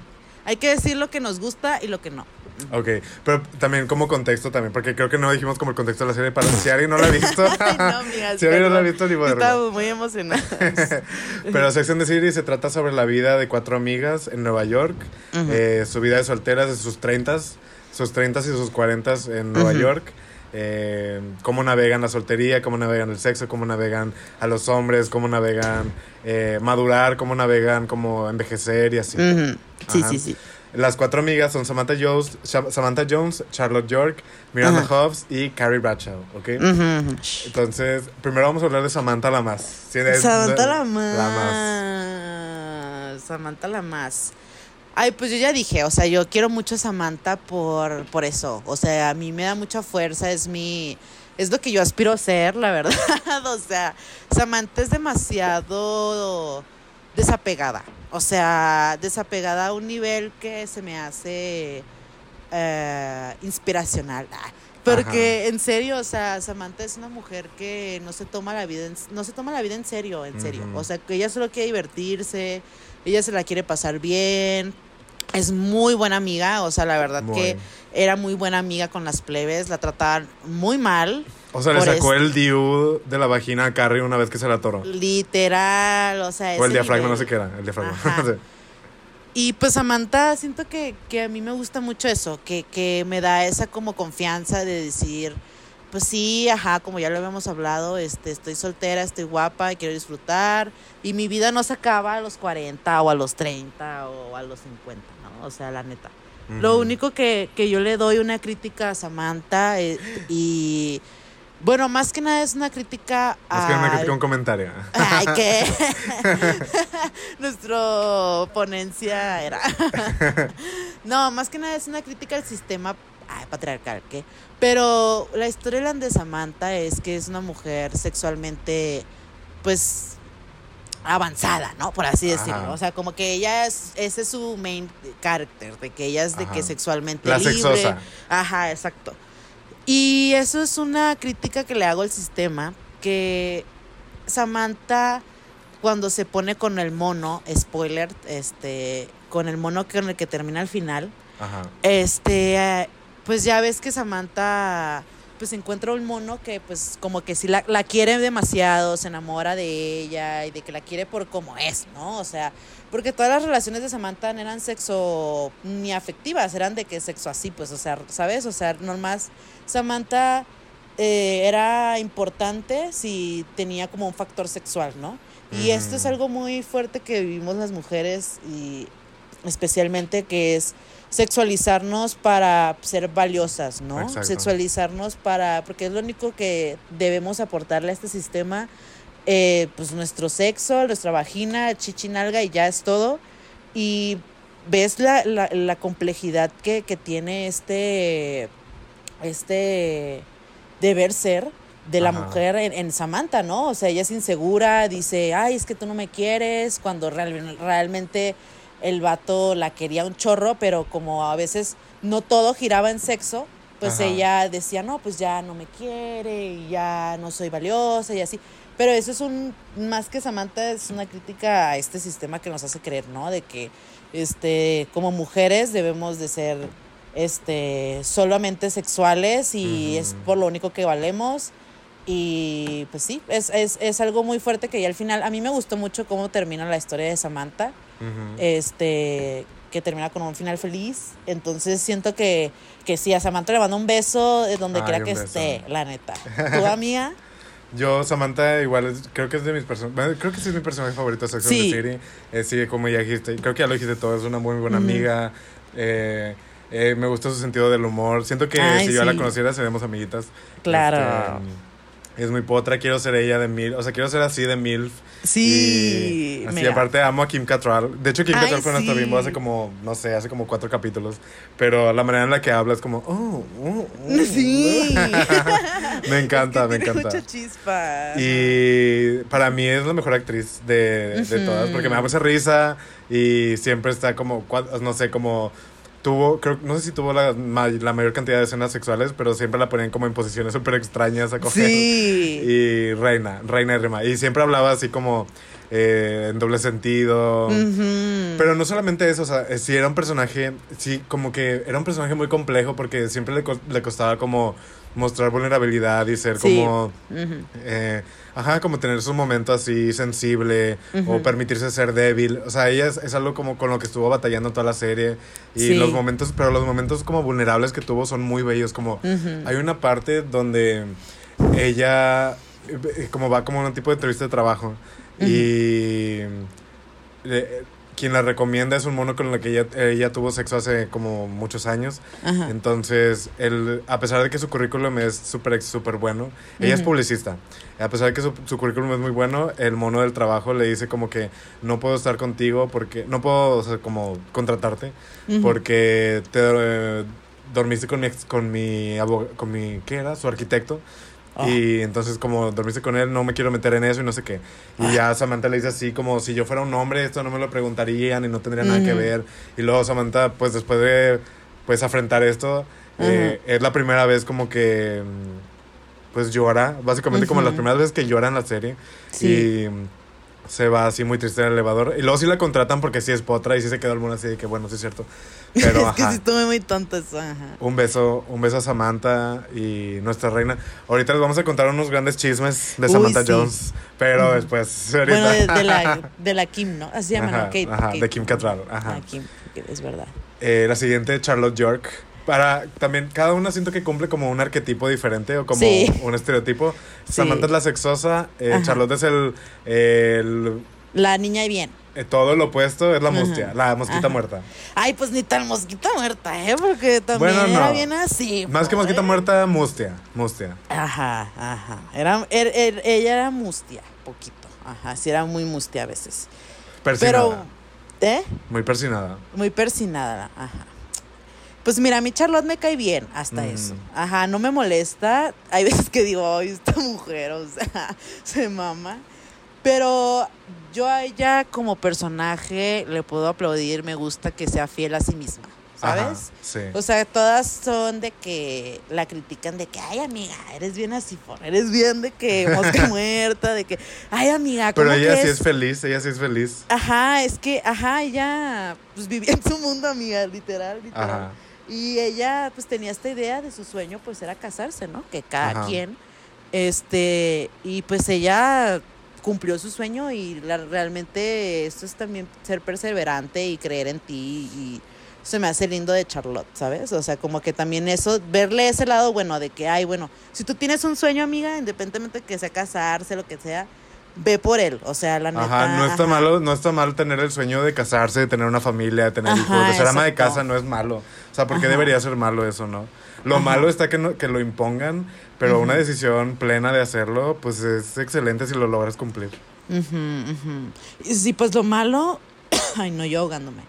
hay que decir lo que nos gusta y lo que no. Ok, pero también como contexto también, porque creo que no dijimos como el contexto de la serie, para si alguien no la ha visto. Ay, no, amigas, si alguien no la ha visto, ni modo. Estamos muy emocionadas. Pero and the City se trata sobre la vida de cuatro amigas en Nueva York, eh, su vida de solteras de sus 30, sus 30 y sus 40 en Nueva. York, eh, cómo navegan la soltería, cómo navegan el sexo, cómo navegan a los hombres, cómo navegan eh, madurar, cómo navegan como envejecer y así. Sí, Ajá. sí, sí. Las cuatro amigas son Samantha Jones, Samantha Jones Charlotte York, Miranda Ajá. Hobbs y Carrie Bradshaw, ¿ok? Entonces, primero vamos a hablar de Samantha la más. Sí, Samantha de- la más. La más. Samantha la más. Ay, pues yo ya dije, o sea, yo quiero mucho a Samantha por, por eso. O sea, a mí me da mucha fuerza, es mi. Es lo que yo aspiro a ser, la verdad. o sea, Samantha es demasiado desapegada. O sea, desapegada a un nivel que se me hace eh, inspiracional. Ah, Porque en serio, o sea, Samantha es una mujer que no se toma la vida en, no se toma la vida en serio, en serio. O sea, que ella solo quiere divertirse, ella se la quiere pasar bien. Es muy buena amiga, o sea, la verdad Muy. que era muy buena amiga con las plebes, la trataban muy mal, O sea, le sacó el DIU de la vagina a Carrie una vez que se la atoró. literal, o sea, O el diafragma, nivel. no sé qué era. El diafragma. Sí. Y pues Samantha, siento que, que a mí me gusta mucho eso, que, que me da esa como confianza de decir, pues sí, ajá, como ya lo habíamos hablado, este, estoy soltera, estoy guapa quiero disfrutar. Y mi vida no se acaba a los 40 o a los 30 o a los 50, ¿no? O sea, la neta. Lo único que, que yo le doy una crítica a Samantha eh, y... Bueno, más que nada es una crítica a... Es que me criticó un comentario. Ay, que nuestro ponencia era. no, más que nada es una crítica al sistema ay, patriarcal, ¿qué? Pero la historia de Samantha es que es una mujer sexualmente, pues, avanzada, ¿no? Por así Ajá. decirlo. O sea, como que ella es, ese es su main character, de que ella es de Ajá. que sexualmente La libre. sexosa. Ajá, exacto. Y eso es una crítica que le hago al sistema, que Samantha cuando se pone con el mono, spoiler, este, con el mono con el que termina al final, Ajá. este, eh, pues ya ves que Samantha pues encuentra un mono que pues como que sí la, la quiere demasiado, se enamora de ella y de que la quiere por como es, ¿no? O sea, porque todas las relaciones de Samantha no eran sexo ni afectivas, eran de que sexo así, pues, o sea, ¿sabes? O sea, nomás Samantha eh, era importante si tenía como un factor sexual, ¿no? Y esto es algo muy fuerte que vivimos las mujeres y especialmente que es sexualizarnos para ser valiosas, ¿no? Exacto. Sexualizarnos para, porque es lo único que debemos aportarle a este sistema, eh, pues nuestro sexo, nuestra vagina, chichinalga y ya es todo. Y ves la, la, la complejidad que, que tiene este, este deber ser de la Ajá. mujer en, en Samantha, ¿no? O sea, ella es insegura, dice, ay, es que tú no me quieres, cuando real- realmente el vato la quería un chorro, pero como a veces no todo giraba en sexo, pues Ajá. ella decía, no, pues ya no me quiere y ya no soy valiosa y así. Pero eso es un, más que Samantha, es una crítica a este sistema que nos hace creer, ¿no? De que, este, como mujeres debemos de ser, este, solamente sexuales y es por lo único que valemos. Y pues sí, es, es, es algo muy fuerte que ya al final, a mí me gustó mucho cómo termina la historia de Samantha, Este, que termina con un final feliz. Entonces siento que, que sí, a Samantha le mando un beso de donde Ay, quiera que beso. esté, la neta. ¿Tú, amiga? Yo, Samantha, igual creo que es de mis personajes. Creo que sí es mi personaje favorito de Sex and Sí. the City. Eh, sí, como ya dijiste. Creo que ya lo dijiste todo. Es una muy buena amiga. Eh, eh, me gusta su sentido del humor. Siento que Ay, si yo la conociera, seríamos amiguitas. Claro. Este, es muy potra. Quiero ser ella de mil. O sea, quiero ser así de MILF. Sí. Y así, mega. aparte amo a Kim Cattrall. De hecho, Kim Ay, Cattrall fue nuestra sí. bimbo hace como, no sé, hace como cuatro capítulos. Pero la manera en la que habla es como, oh, oh, oh. Sí. me encanta, Es que me tiene encanta. mucha chispa. Y para mí es la mejor actriz de, de todas, porque me da mucha risa y siempre está como, no sé, como tuvo, creo, no sé si tuvo la, la mayor cantidad de escenas sexuales, pero siempre la ponían como en posiciones súper extrañas a coger. Sí. Y reina, reina y rima. Y siempre hablaba así como, eh, en doble sentido. Pero no solamente eso, o sea, eh, sí era un personaje, sí, como que era un personaje muy complejo porque siempre le, co- le costaba como mostrar vulnerabilidad y ser Sí. como, Ujú. eh, ajá, como tener su momento así sensible o permitirse ser débil. O sea, ella es, es algo como con lo que estuvo batallando toda la serie y Sí. los momentos, pero los momentos como vulnerables que tuvo son muy bellos, como hay una parte donde ella eh, como va como un tipo de entrevista de trabajo y quien la recomienda es un mono con el que ella, ella tuvo sexo hace como muchos años. Ajá. Entonces, él, a pesar de que su currículum es súper súper bueno, ella es publicista. A pesar de que su, su currículum es muy bueno, el mono del trabajo le dice como que no puedo estar contigo porque no puedo o sea, como contratarte porque te eh, dormiste con mi ex- con mi con mi ¿qué era? su arquitecto. Ah. Y entonces como dormiste con él, no me quiero meter en eso y no sé qué. Y Ah. ya Samantha le dice así como si yo fuera un hombre, esto no me lo preguntarían y no tendría nada que ver. Y luego Samantha, pues después de pues afrontar esto, eh, es la primera vez como que pues llora, básicamente como las primeras veces que llora en la serie. Sí. Y se va así muy triste en el elevador. Y luego sí la contratan porque sí es potra y sí se quedó alguna así de que bueno, sí es cierto. Pero es que sí estuve muy tonto eso, ajá. Un beso, un beso a Samantha y nuestra reina. Ahorita les vamos a contar unos grandes chismes de Uy, Samantha sí. Jones, pero después ahorita. Bueno, de, de la, de la Kim, ¿no? Así se llama, ¿no? Kate. ajá, Kate. de Kim Cattrall, ajá. Ah, Kim, es verdad. Eh, la siguiente, Charlotte York. Para también, cada una siento que cumple como un arquetipo diferente o como Sí. un estereotipo. Sí. Samantha es la sexosa, eh. Charlotte es el, el La niña y bien. eh, todo lo opuesto, es la Ajá. mustia, la mosquita Ajá. muerta. Ay, pues ni tan mosquita muerta, ¿eh? Porque también Bueno, era bien así. Más que mosquita muerta, mustia, mustia. Ajá, ajá. Era, er- er- ella era mustia, poquito. Ajá, sí era muy mustia a veces. Persinada. Pero, ¿eh? Muy persinada. Muy persinada, ajá. Pues mira, a mí Charlotte me cae bien hasta Mm. eso. Ajá, no me molesta. Hay veces que digo, ay, esta mujer, o sea, se mama. Pero yo a ella como personaje le puedo aplaudir, me gusta que sea fiel a sí misma, ¿sabes? Ajá, sí. O sea, todas son de que la critican de que, ay, amiga, eres bien así, eres bien de que mosca muerta, de que, ay, amiga, ¿cómo Pero ella que sí es feliz, ella sí es feliz. Ajá, es que, ajá, ella pues vivía en su mundo, amiga, literal, literal. Ajá. Y ella pues tenía esta idea de su sueño pues era casarse, ¿no? Que cada Ajá. quien, este, y pues ella cumplió su sueño y la- realmente esto es también ser perseverante y creer en ti y se me hace lindo de Charlotte, ¿sabes? O sea, como que también eso, verle ese lado bueno de que, ay, bueno, si tú tienes un sueño, amiga, independientemente que sea casarse, lo que sea, ve por él, o sea, la neta. Ajá, no está ajá. malo, no está mal tener el sueño de casarse, de tener una familia, de tener Ajá, hijos, de ser ama de casa no es malo. O sea, ¿por qué Ajá. debería ser malo eso, no? Lo malo está que, no- que lo impongan, pero una decisión plena de hacerlo, pues es excelente si lo logras cumplir. Ujú, ujú. Y Sí, pues lo malo, ay no, yo ahogándome.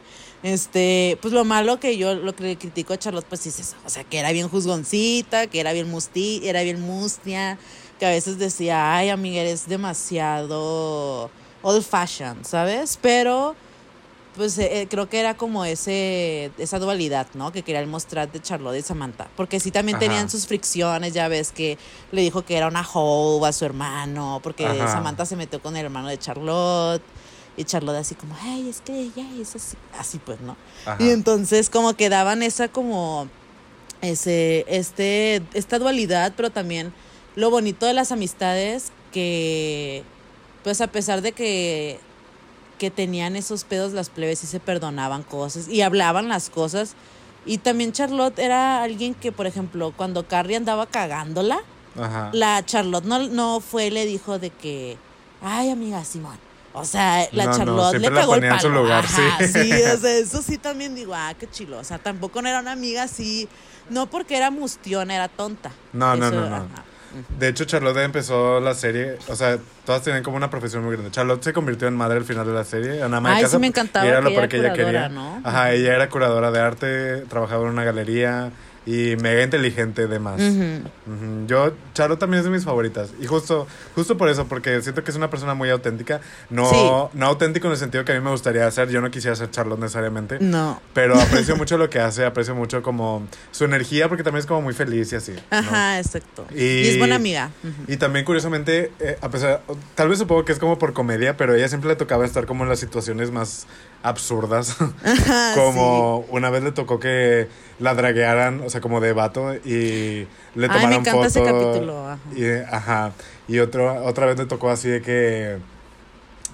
Este, pues lo malo que yo lo que le critico a Charlotte, pues es eso. O sea, que era bien juzgoncita, que era bien musti, era bien mustia, que a veces decía, ay amiga, eres demasiado old fashion, ¿sabes? Pero pues eh, eh, creo que era como ese esa dualidad, ¿no? Que quería mostrar de Charlotte y Samantha. Porque sí también Ajá. tenían sus fricciones, ya ves que le dijo que era una hoe a su hermano, porque Ajá. Samantha se metió con el hermano de Charlotte. Y Charlotte así como, ay, es que ella es así, así pues, ¿no? Ajá. Y entonces como que daban esa como, ese, este, esta dualidad, pero también lo bonito de las amistades que, pues a pesar de que, que tenían esos pedos las plebes y se perdonaban cosas y hablaban las cosas. Y también Charlotte era alguien que, por ejemplo, cuando Carrie andaba cagándola, Ajá. la Charlotte no, no fue le dijo de que, ay, amiga Simón. O sea, la No, no, Charlotte le la pegó el ponía en su palo. lugar, Ajá, sí. sí, o sea, eso sí también digo, ah, qué chilo. O sea, tampoco no era una amiga así, no porque era mustiona, era tonta. No, no, Eso, no, no. ajá. De hecho, Charlotte empezó la serie, o sea, todas tenían como una profesión muy grande. Charlotte se convirtió en madre al final de la serie, en ama de Ay, casa. sí me encantaba y era que lo ella que ella era curadora, quería. ¿no? Ajá, ella era curadora de arte, trabajaba en una galería, y mega inteligente de más. Yo, Charo también es de mis favoritas. Y justo, justo por eso, porque siento que es una persona muy auténtica. No, Sí. no auténtico en el sentido que a mí me gustaría hacer. Yo no quisiera ser Charlotte necesariamente. No. Pero aprecio mucho lo que hace, aprecio mucho como su energía, porque también es como muy feliz y así. ¿no? Ajá, exacto. Y- Y, es buena amiga. Ujú. Y también curiosamente, eh, a pesar, tal vez supongo que es como por comedia, pero ella siempre le tocaba estar como en las situaciones más absurdas. Ajá, como una vez le tocó que la draguearan, o sea, como de vato, y le Ay, me tomaron encanta foto. ese capítulo, ajá. Y, ajá. Y otro, otra vez le tocó así de que.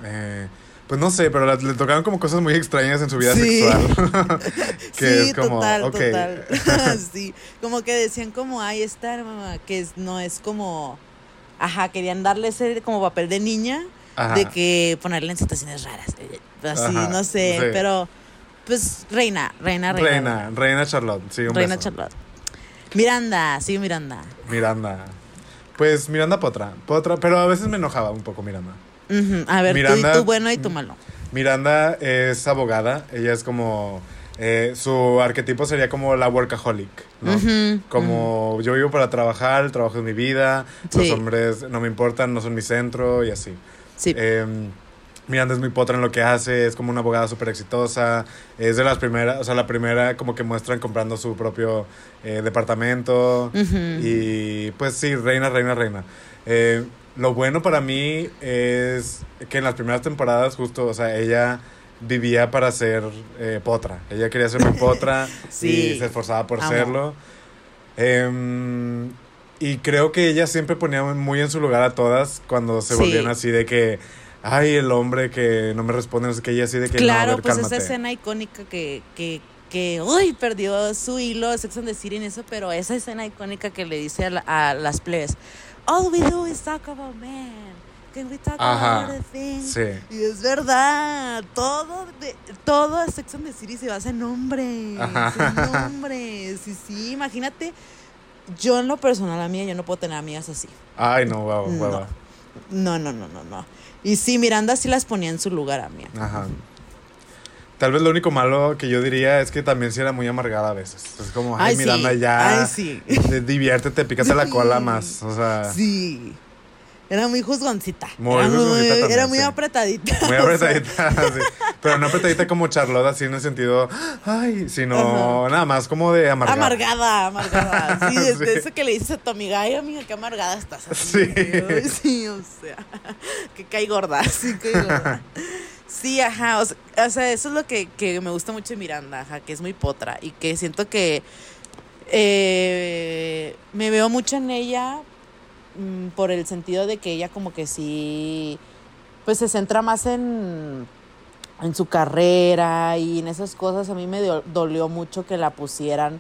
eh, pues no sé, pero la- le tocaron como cosas muy extrañas en su vida Sí. sexual. que sí, es como, total, total. sí, como que decían como, ay, esta mamá, que es- no es como, ajá, querían darle ese como papel de niña, Ajá. de que ponerle en situaciones raras, eh, así, Ajá, no sé, sí. pero, pues, reina, reina, reina. Reina, Reina Charlotte, sí, un Reina beso. Charlotte. Miranda, sí, Miranda. Miranda. Pues Miranda Potra, Potra, pero a veces me enojaba un poco Miranda. A ver, tú Miranda- y tú bueno y tú malo. Miranda es abogada, ella es como eh, su arquetipo sería como la workaholic, Como yo vivo para trabajar, el trabajo es mi vida, los hombres no me importan, no son mi centro y así. Sí. Em, Miranda es muy potra en lo que hace, es como una abogada súper exitosa, es de las primeras, o sea, la primera como que muestran comprando su propio eh, departamento y pues sí, reina, reina, reina. Eh, lo bueno para mí es que en las primeras temporadas justo, o sea, ella vivía para ser eh, potra, ella quería ser muy potra Sí. y se esforzaba por Amo. serlo. Y creo que ella siempre ponía muy en su lugar a todas cuando se Sí. volvían así de que, ay, el hombre que no me responde, no sé qué, ella así de que, no, a Claro, ver, pues cálmate. esa escena icónica que, que, que, uy, perdió su hilo de Sex and the City en eso, pero esa escena icónica que le dice a, la- a las plebes, all we do is talk about men, can we talk Ajá, about other things? sí. Y es verdad, todo, de, todo Sex and the City se basa en hombres, Ajá. en hombres, sí, sí, imagínate, yo en lo personal, a mí, yo no puedo tener amigas así. Ay, no, guau, guau. No, no, no, no, no. Y sí, Miranda sí las ponía en su lugar a mí. Ajá. Tal vez lo único malo que yo diría es que también sí era muy amargada a veces. Es como, ay, Ay, sí. Miranda, ya. Ay, sí. Diviértete, pícate la cola más. O sea, Sí. Era muy juzgoncita. Muy era, juzgoncita también, era muy sí. apretadita. muy apretadita. sí. Pero no apretadita como Charlotte, así en el sentido, ay, sino nada más como de amargada. Amargada, amargada. Sí, de, de Sí. eso que le dices a tu amiga, ay, amiga, qué amargada estás. así, Sí. ay, sí, o sea, que cae gorda, sí, cae gorda. Sí, ajá, o sea, o sea, eso es lo que, que me gusta mucho de Miranda, ajá, que es muy potra y que siento que eh, me veo mucho en ella mm, por el sentido de que ella como que sí, pues se centra más en, en su carrera y en esas cosas. A mí me do- dolió mucho que la pusieran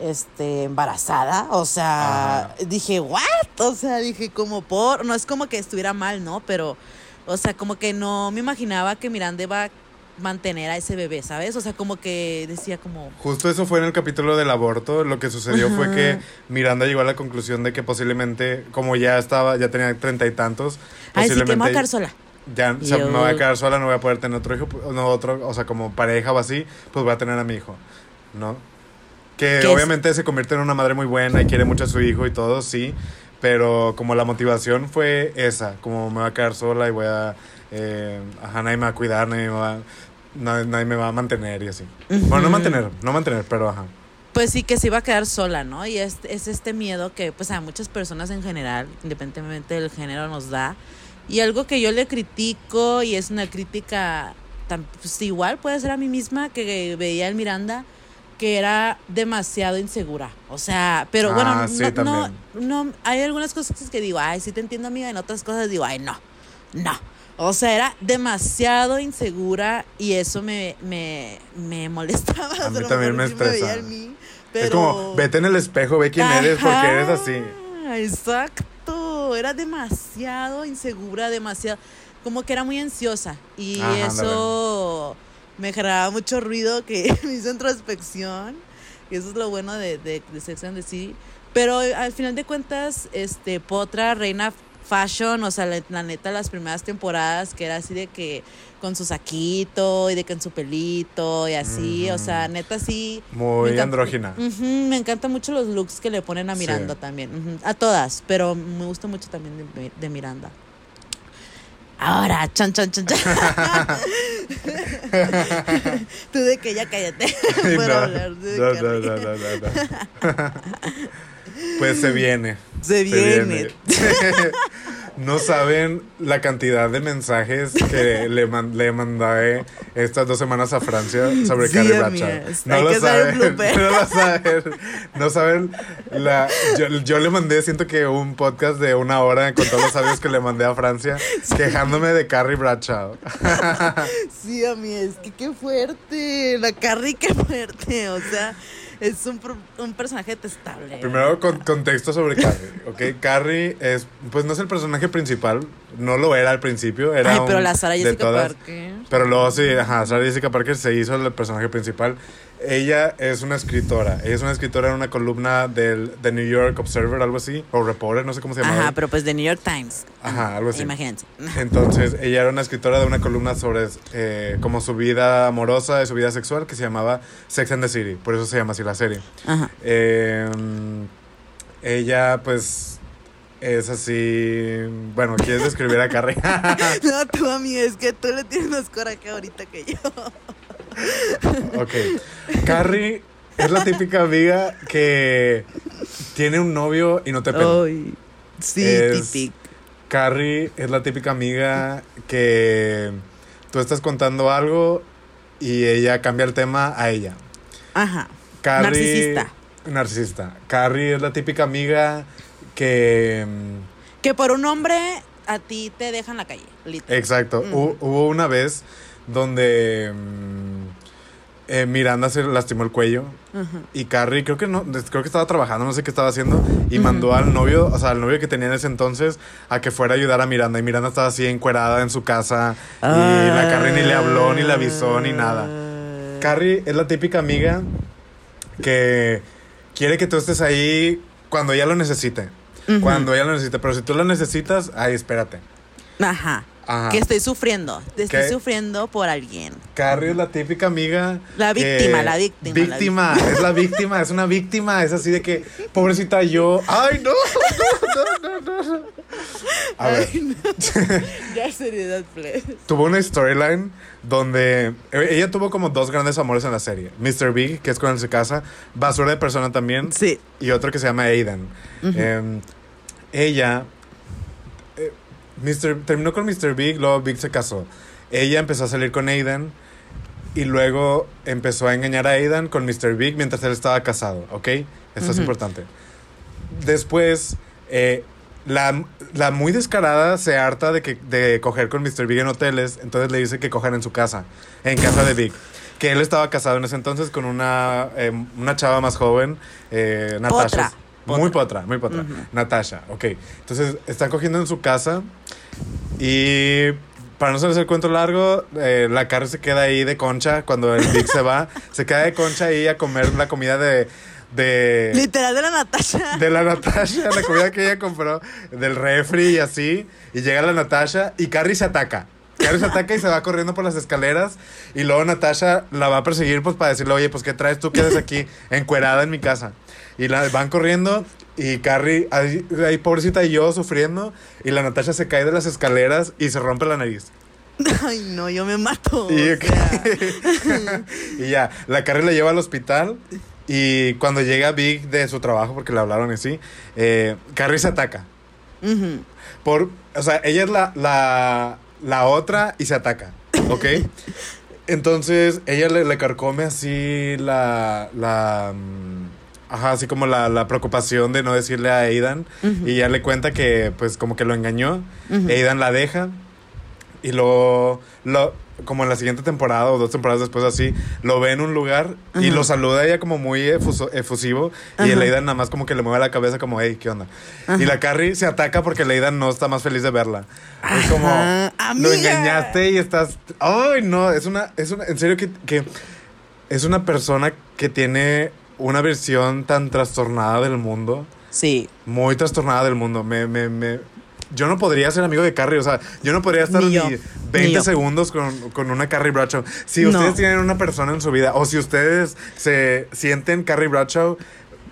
este embarazada, o sea, Ajá. dije, "What?" O sea, dije como por, no es como que estuviera mal, ¿no? Pero o sea, como que no me imaginaba que Miranda iba a mantener a ese bebé, ¿sabes? O sea, como que decía como Justo eso fue en el capítulo del aborto. Lo que sucedió fue que Miranda llegó a la conclusión de que posiblemente, como ya estaba, ya tenía treinta y tantos, Ay, sí, que me voy a posiblemente quedar sola. ya o sea, Yo- me voy a quedar sola, no voy a poder tener otro hijo, no otro, o sea, como pareja o así, pues voy a tener a mi hijo, ¿no? Que obviamente se convierte en una madre muy buena y quiere mucho a su hijo y todo, sí, pero como la motivación fue esa, como me voy a quedar sola y voy a, eh, ajá, nadie me va a cuidar, nadie me va, nadie, nadie me va a mantener y así. Bueno, no mantener, no mantener, pero ajá. Pues sí, que se iba a quedar sola, ¿no? Y es, es este miedo que pues a muchas personas en general, independientemente del género, nos da. Y algo que yo le critico, y es una crítica tan, pues, igual, puede ser a mí misma, que veía en Miranda, que era demasiado insegura. O sea, pero bueno, Ah, sí, no, no, no, hay algunas cosas que digo, ay, sí te entiendo, amiga, en otras cosas digo, ay, no, no. O sea, era demasiado insegura y eso me, me, me molestaba. A O sea, mí también me estresa. mí, Es como, vete en el espejo, ve quién eres, porque eres así. Exacto, era demasiado insegura, demasiado, como que era muy ansiosa y Ajá, eso me generaba mucho ruido que me hizo introspección y eso es lo bueno de, de, de Sex and the City. Pero al final de cuentas, este Potra, reina fashion, o sea, la, la neta, las primeras temporadas que era así de que con su saquito y de que en su pelito y así, o sea, neta sí. Muy me andrógina. Ujú, me encantan mucho los looks que le ponen a Sí. Miranda también. A todas, pero me gusta mucho también de, de Miranda. Ahora, chan, chan, chan, chan. Tú de que ya cállate. No, no, no, no, no, Pues se viene. Se viene. No saben la cantidad de mensajes que le, man- le mandé estas dos semanas a Francia sobre Sí, Carrie. Bradshaw. No lo saben. No lo saben. No saben. La, yo, yo le mandé, siento que un podcast de una hora con todos los sabios que le mandé a Francia, quejándome de Carrie Bradshaw. Sí, a mí es que qué fuerte. La Carrie, qué fuerte. O sea, es un, un personaje detestable. Primero, con, contexto sobre Carrie. Carrie es, pues no es el personaje principal, no lo era al principio, era Ay, pero un- la Sara Jessica todas. Parker. Pero luego sí, ajá, Sarah Jessica Parker se hizo el personaje principal. Ella es una escritora, ella es una escritora en una columna del The New York Observer, algo así, o Reporter, no sé cómo se llama. Ajá, pero pues de New York Times. Ajá, algo así. Imagínense. Entonces, ella era una escritora de una columna sobre eh, como su vida amorosa y su vida sexual que se llamaba Sex and the City, por eso se llama así la serie. Ajá. Eh, ella, pues, es así. Bueno, ¿quieres describir a Carrie? No, tú a mí es que tú le tienes más coraje ahorita que yo. ok. Carrie es la típica amiga que tiene un novio y no te pela. Ay, sí, Es- típico. Carrie es la típica amiga que tú estás contando algo y ella cambia el tema a ella. Ajá. Carrie, Narcisista. Narcisista. Carrie es la típica amiga que. mm, Que por un hombre a ti te dejan la calle, literal. Exacto. Mm. Hu- Hubo una vez donde mm, eh, Miranda se lastimó el cuello y Carrie creo que no, creo que estaba trabajando, no sé qué estaba haciendo y mandó al novio, o sea, al novio que tenía en ese entonces a que fuera a ayudar a Miranda y Miranda estaba así encuerada en su casa y la Carrie ni le habló ni le avisó ni nada. Carrie es la típica amiga que quiere que tú estés ahí cuando ella lo necesite. Cuando ella lo necesite, pero si tú lo necesitas, ahí espérate. Ajá. Ajá. Que estoy sufriendo. Te estoy sufriendo por alguien. Carrie es la típica amiga. La víctima, la víctima, la Víctima, es la víctima, es una víctima. Es así de que, pobrecita yo. ¡Ay, no! No, no, no, no. A ver, Ya seriedad, please. tuvo una storyline donde eh, ella tuvo como dos grandes amores en la serie: Mr. Big, que es con el se casa, Basura de persona también, Sí. y otro que se llama Aidan. Em, ella eh, Mr. terminó con Mr. Big, luego Big se casó. Ella empezó a salir con Aidan y luego empezó a engañar a Aidan con Mr. Big mientras él estaba casado, ¿ok? Esto es importante. Después, eh, la, la muy descarada se harta de, que, de coger con Mr. Big en hoteles, entonces le dice que cojan en su casa, en casa de Big. Que él estaba casado en ese entonces con una, eh, una chava más joven, eh, Natasha. Potra. Muy potra, muy potra. Ujú. Natasha, ok. Entonces, están cogiendo en su casa y para no hacerles el cuento largo, eh, la Carrie se queda ahí de concha cuando el Vic se va. Se queda de concha ahí a comer la comida de... de Literal de la Natasha. de la Natasha, la comida que ella compró del refri y así. Y llega la Natasha y Carrie se ataca. Carrie se ataca y se va corriendo por las escaleras. Y luego Natasha la va a perseguir pues para decirle, oye, pues ¿qué traes tú? Quedas aquí encuerada en mi casa. Y la van corriendo y Carrie, ahí, ahí pobrecita y yo sufriendo. Y la Natasha se cae de las escaleras y se rompe la nariz. Ay, no, yo me mato. Y, o sea. y ya, la Carrie la lleva al hospital. Y cuando llega Big de su trabajo, porque le hablaron así, eh, Carrie se ataca. Por, o sea, ella es la, la, la otra y se ataca, ¿ok? Entonces, ella le, le carcome así la, la, mm, ajá, así como la, la preocupación de no decirle a Aidan. Y ella le cuenta que, pues, como que lo engañó. Aidan la deja. Y luego, lo, como en la siguiente temporada o dos temporadas después así, lo ve en un lugar y lo saluda ella como muy efuso- efusivo. Y Ajá. el Aidan nada más como que le mueve la cabeza como, hey, ¿qué onda? Y la Carrie se ataca porque el Aidan no está más feliz de verla. Es como, lo engañaste y estás... Ay, no, es una, es una, en serio que, que es una persona que tiene una versión tan trastornada del mundo. Sí. Muy trastornada del mundo. Me, me, me, yo no podría ser amigo de Carrie. O sea, yo no podría estar Ni yo, ni 20 yo. segundos con, con una Carrie Bradshaw. Si No. ustedes tienen una persona en su vida o si ustedes se sienten Carrie Bradshaw,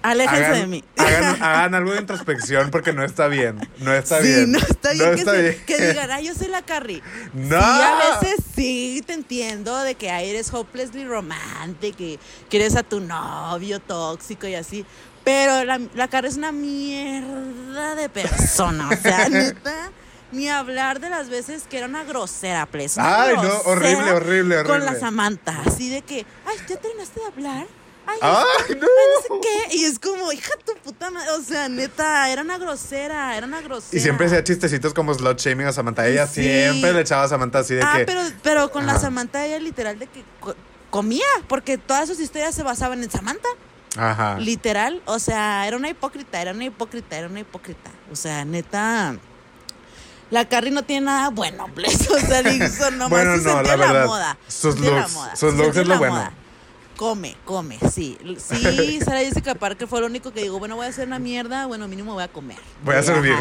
Aléjense hagan, de mí. hagan, hagan algo de introspección porque no está bien. No está sí, bien. no está bien, que, se- bien. que digan, ay, yo soy la Carrie. No. Sí, a veces sí te entiendo de que eres hopelessly romantic, que quieres a tu novio tóxico y así. Pero la, la Carrie es una mierda de persona. O sea, neta, ni hablar de las veces que era una grosera, please. Ay, no, grosera horrible, horrible, Con la horrible. Samantha, así de que, ay, ¿ya terminaste de hablar? Ay, no. no sé qué. Y es como, hija tu puta madre. O sea, neta, era una grosera, era una grosera. Y siempre hacía chistecitos como slot shaming a Samantha. Ella Sí. siempre le echaba a Samantha así de Ah, que. pero, pero con la Ajá. Samantha ella literal de que co- comía, porque todas sus historias se basaban en Samantha, Ajá. literal, o sea, era una hipócrita, era una hipócrita, era una hipócrita, o sea, neta, la Carrie no tiene nada bueno, please, o sea, nomás Bueno, se no, la verdad, moda, sus la looks, moda, sus looks es lo la bueno. moda. Come, come, sí. Sí, Sara Jessica Parker fue lo único que digo, bueno, voy a hacer una mierda, bueno, mínimo voy a comer. Voy a Ajá. servir.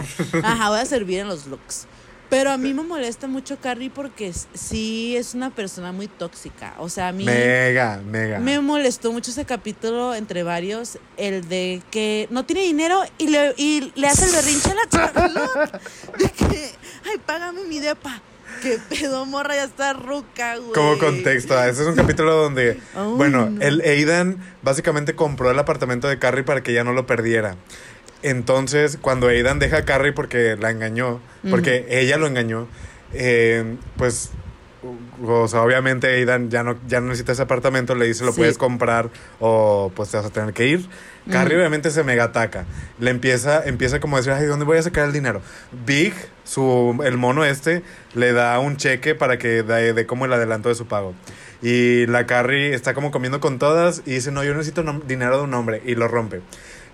Ajá, voy a servir en los looks. Pero a mí me molesta mucho Carrie porque sí es una persona muy tóxica. O sea, a mí Mega, mega. me molestó mucho ese capítulo entre varios, el de que no tiene dinero y le, y le hace el berrinche a la Charlotte. De que, ay, págame mi depa. Que pedo, morra, ya está ruca, güey. Como contexto, ese es un capítulo donde, bueno, no. el Aidan básicamente compró el apartamento de Carrie para que ella no lo perdiera. Entonces, cuando Aidan deja a Carrie porque la engañó, porque ella lo engañó, eh, pues, o sea, obviamente Aidan ya no, ya no necesita ese apartamento, le dice lo Sí. puedes comprar o pues te vas a tener que ir. Carrie obviamente se mega ataca. Le empieza, empieza como a decir, ay, ¿de dónde voy a sacar el dinero? Big, su, el mono este, le da un cheque para que dé de como el adelanto de su pago. Y la Carrie está como comiendo con todas y dice, no, yo necesito dinero de un hombre. Y lo rompe.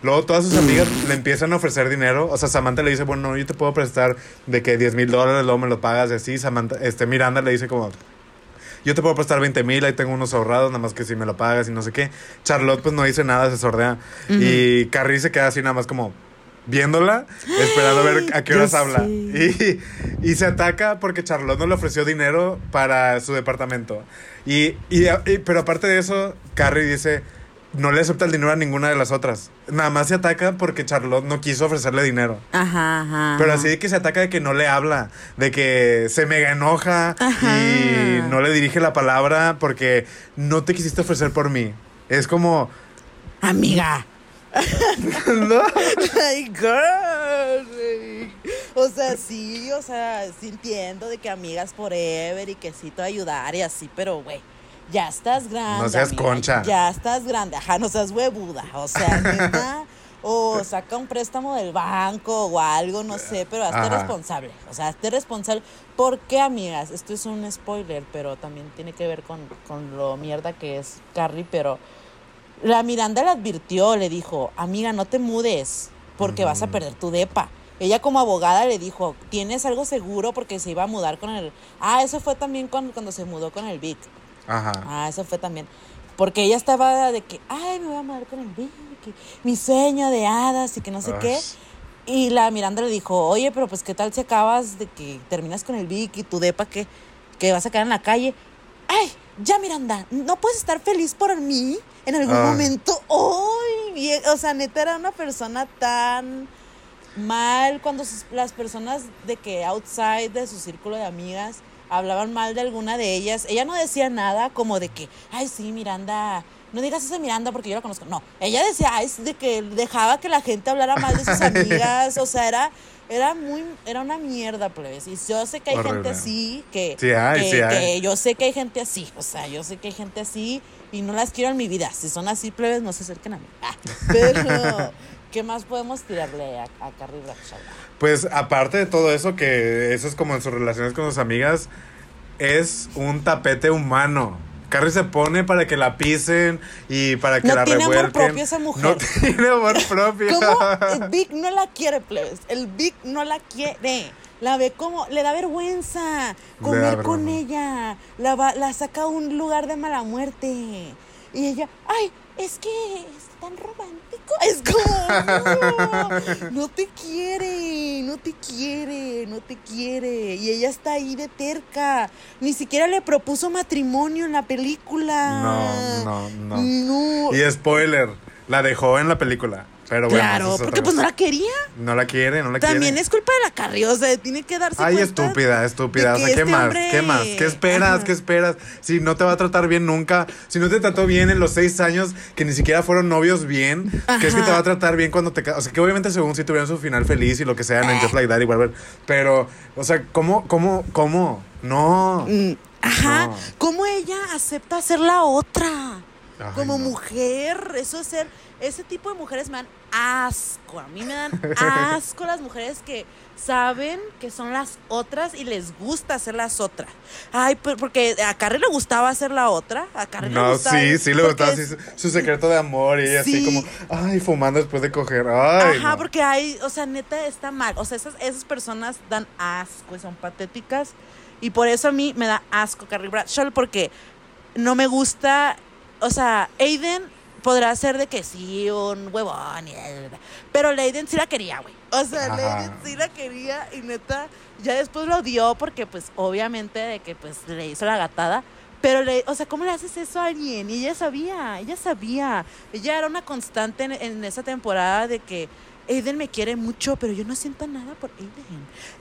Luego todas sus amigas le empiezan a ofrecer dinero. O sea, Samantha le dice, bueno, yo te puedo prestar de que 10 mil dólares, luego me lo pagas y así. Samantha, este, Miranda le dice como, yo te puedo prestar 20 mil, ahí tengo unos ahorrados, nada más que si me lo pagas y no sé qué. Charlotte pues no dice nada, se sordea. Y Carrie se queda así nada más como viéndola, esperando a ver a qué horas habla. Y, y se ataca porque Charlotte no le ofreció dinero para su departamento. Y, y- y- pero aparte de eso, Carrie dice, no le acepta el dinero a ninguna de las otras. Nada más se ataca porque Charlotte no quiso ofrecerle dinero. Ajá, ajá. Pero así de que se ataca de que no le habla, de que se mega enoja Ajá. y no le dirige la palabra porque no te quisiste ofrecer por mí. Es como, Amiga. ¿no? Ay, girl. O sea, sí, o sea, sí entiendo de que amigas forever y que sí te ayudar y así, pero güey, ya estás grande. No seas amiga, concha. Ya estás grande, ajá, no seas huevuda. O sea, neta. O saca un préstamo del banco o algo, no sé, pero hazte Ajá. responsable. O sea, hazte responsable. ¿Por qué, amigas? Esto es un spoiler, pero también tiene que ver con, con lo mierda que es Carrie, pero la Miranda le advirtió, le dijo, amiga, no te mudes porque vas a perder tu depa. Ella como abogada le dijo, ¿tienes algo seguro? Porque se iba a mudar con el... Ah, eso fue también cuando, cuando se mudó con el Vic. Ajá. Ah, eso fue también. Porque ella estaba de que, ay, me voy a mudar con y mi sueño de hadas y que no sé qué. Y la Miranda le dijo, oye, pero pues qué tal si acabas de que terminas con el Vic y tu depa que, que vas a quedar en la calle. Ay, ya Miranda, ¿no puedes estar feliz por mí en algún Ay. momento? Ay, o sea, neta era una persona tan mal cuando sus- las personas de que outside de su círculo de amigas hablaban mal de alguna de ellas, ella no decía nada como de que, ay, sí, Miranda, no digas eso de Miranda porque yo la conozco. No, ella decía, ay, es de que dejaba que la gente hablara mal de sus amigas, o sea, era era muy era una mierda, plebes. Y yo sé que hay Horrible. gente así que Sí hay, que- sí hay. que yo sé que hay gente así, o sea, yo sé que hay gente así y no las quiero en mi vida. Si son así, plebes, no se acerquen a mí. Ah, pero ¿qué más podemos tirarle a, a Carrie Bradshaw? Pues aparte de todo eso, que eso es como en sus relaciones con sus amigas, es un tapete humano. Carrie se pone para que la pisen y para que No la tiene amor revuelquen. propio esa mujer. No tiene amor propio. ¿Cómo? El Vic no la quiere, plebes. El Vic no la quiere. La ve como, le da vergüenza comer da con ella. La, va- la saca a un lugar de mala muerte. Y ella, ay, es que tan romántico. Es como, no, no te quiere, no te quiere, no te quiere. Y ella está ahí de terca. Ni siquiera le propuso matrimonio en la película. No, no, no. No. Y spoiler, la dejó en la película. Pero bueno, claro, porque pues no la quería. No la quiere, no la También quiere. es culpa de la Carrie, o sea, tiene que darse Ay, cuenta. estúpida, estúpida. O sea, ¿qué este más? hombre- ¿Qué más? ¿Qué esperas? Ajá. ¿Qué esperas? Si no te va a tratar bien nunca, si no te trató bien en los seis años que ni siquiera fueron novios bien, que es que te va a tratar bien cuando te. O sea, que obviamente según si tuvieron su final feliz y lo que sea en Just Like That y whatever. Pero, o sea, ¿cómo, cómo, cómo? No. Mm, Ajá. No. ¿Cómo ella acepta ser la otra? Ay, Como no. mujer, eso es ser. Ese tipo de mujeres me dan asco. A mí me dan asco las mujeres que saben que son las otras y les gusta ser las otras. Ay, por- porque a Carrie le gustaba ser la otra. A Carrie le No, gustaba. sí, sí le gustaba es- su, secreto de amor y ella así Sí. como, ay, fumando después de coger. Ay, Ajá, no. porque hay, o sea, neta está mal. O sea, esas, esas personas dan asco y son patéticas. Y por eso a mí me da asco Carrie Bradshaw, porque no me gusta. O sea, Aiden podrá ser de que sí, un huevón, y pero Leiden sí la quería, güey. O sea. Leiden sí la quería y neta, ya después lo odió porque, pues, obviamente, de que pues le hizo la gatada. Pero, le, o sea, ¿cómo le haces eso a alguien? Y ella sabía, ella sabía. Ella era una constante en, en esa temporada de que Aiden me quiere mucho, pero yo no siento nada por Aiden.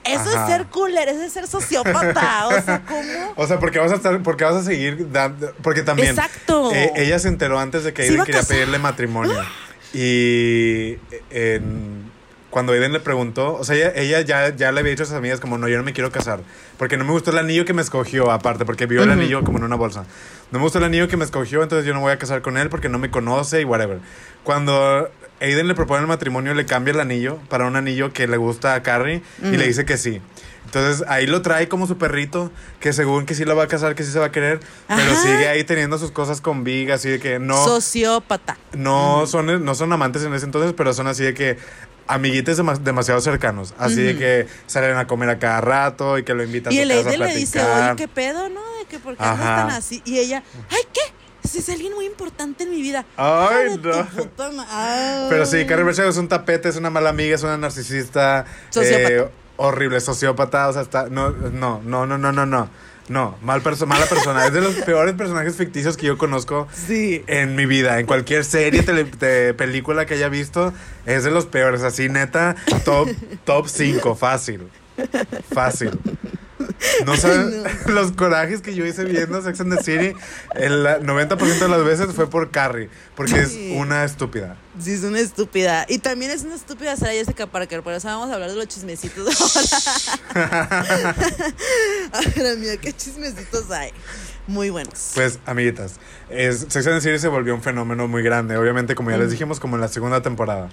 Eso Ajá. es ser cooler, eso es ser sociópata. o sea, ¿cómo? O sea, porque vas a estar, porque vas a seguir dando, porque también Exacto. eh, ella se enteró antes de que Aiden quería pedirle matrimonio. Y eh, cuando Aiden le preguntó, o sea, ella, ella ya, ya le había dicho a sus amigas como, no, yo no me quiero casar, porque no me gustó el anillo que me escogió, aparte, porque vio el anillo como en una bolsa. No me gustó el anillo que me escogió, entonces yo no voy a casar con él porque no me conoce y whatever. Cuando Aiden le propone el matrimonio, le cambia el anillo para un anillo que le gusta a Carrie y Ujú. le dice que sí. Entonces ahí lo trae como su perrito, que según que sí lo va a casar, que sí se va a querer, pero Ajá. sigue ahí teniendo sus cosas con Big, así de que no, Sociópata. no, son, no son amantes en ese entonces, pero son así de que amiguites dema- demasiado cercanos, así de Ujú. que salen a comer a cada rato y que lo invitan Y a el su casa a Aiden le dice, oye, ¿qué pedo, no? De que por qué Ajá. tan así. Y ella, ay, ¿qué? Ese es alguien muy importante en mi vida. Ay, no. puta Ay. Pero sí, Carrie Bradshaw es un tapete, es una mala amiga, es una narcisista. Sociópata. eh, horrible, sociópata, o sea, está... No, no, no, no, no, no, no. No, mal perso mala persona. es de los peores personajes ficticios que yo conozco Sí. en mi vida. En cualquier serie, tele- película que haya visto, es de los peores. Así, neta, top, top 5, fácil. Fácil. No saben los corajes que yo hice viendo Sex and the City. El 90% de las veces fue por Carrie, porque Sí. es una estúpida. Sí, es una estúpida. Y también es una estúpida Sarah Jessica Parker. Por eso vamos a hablar de los chismecitos ahora. Ahora, mía, qué chismecitos hay. Muy buenos. Pues, amiguitas, es, Sex and the City se volvió un fenómeno muy grande. Obviamente, como ya les dijimos, como en la segunda temporada.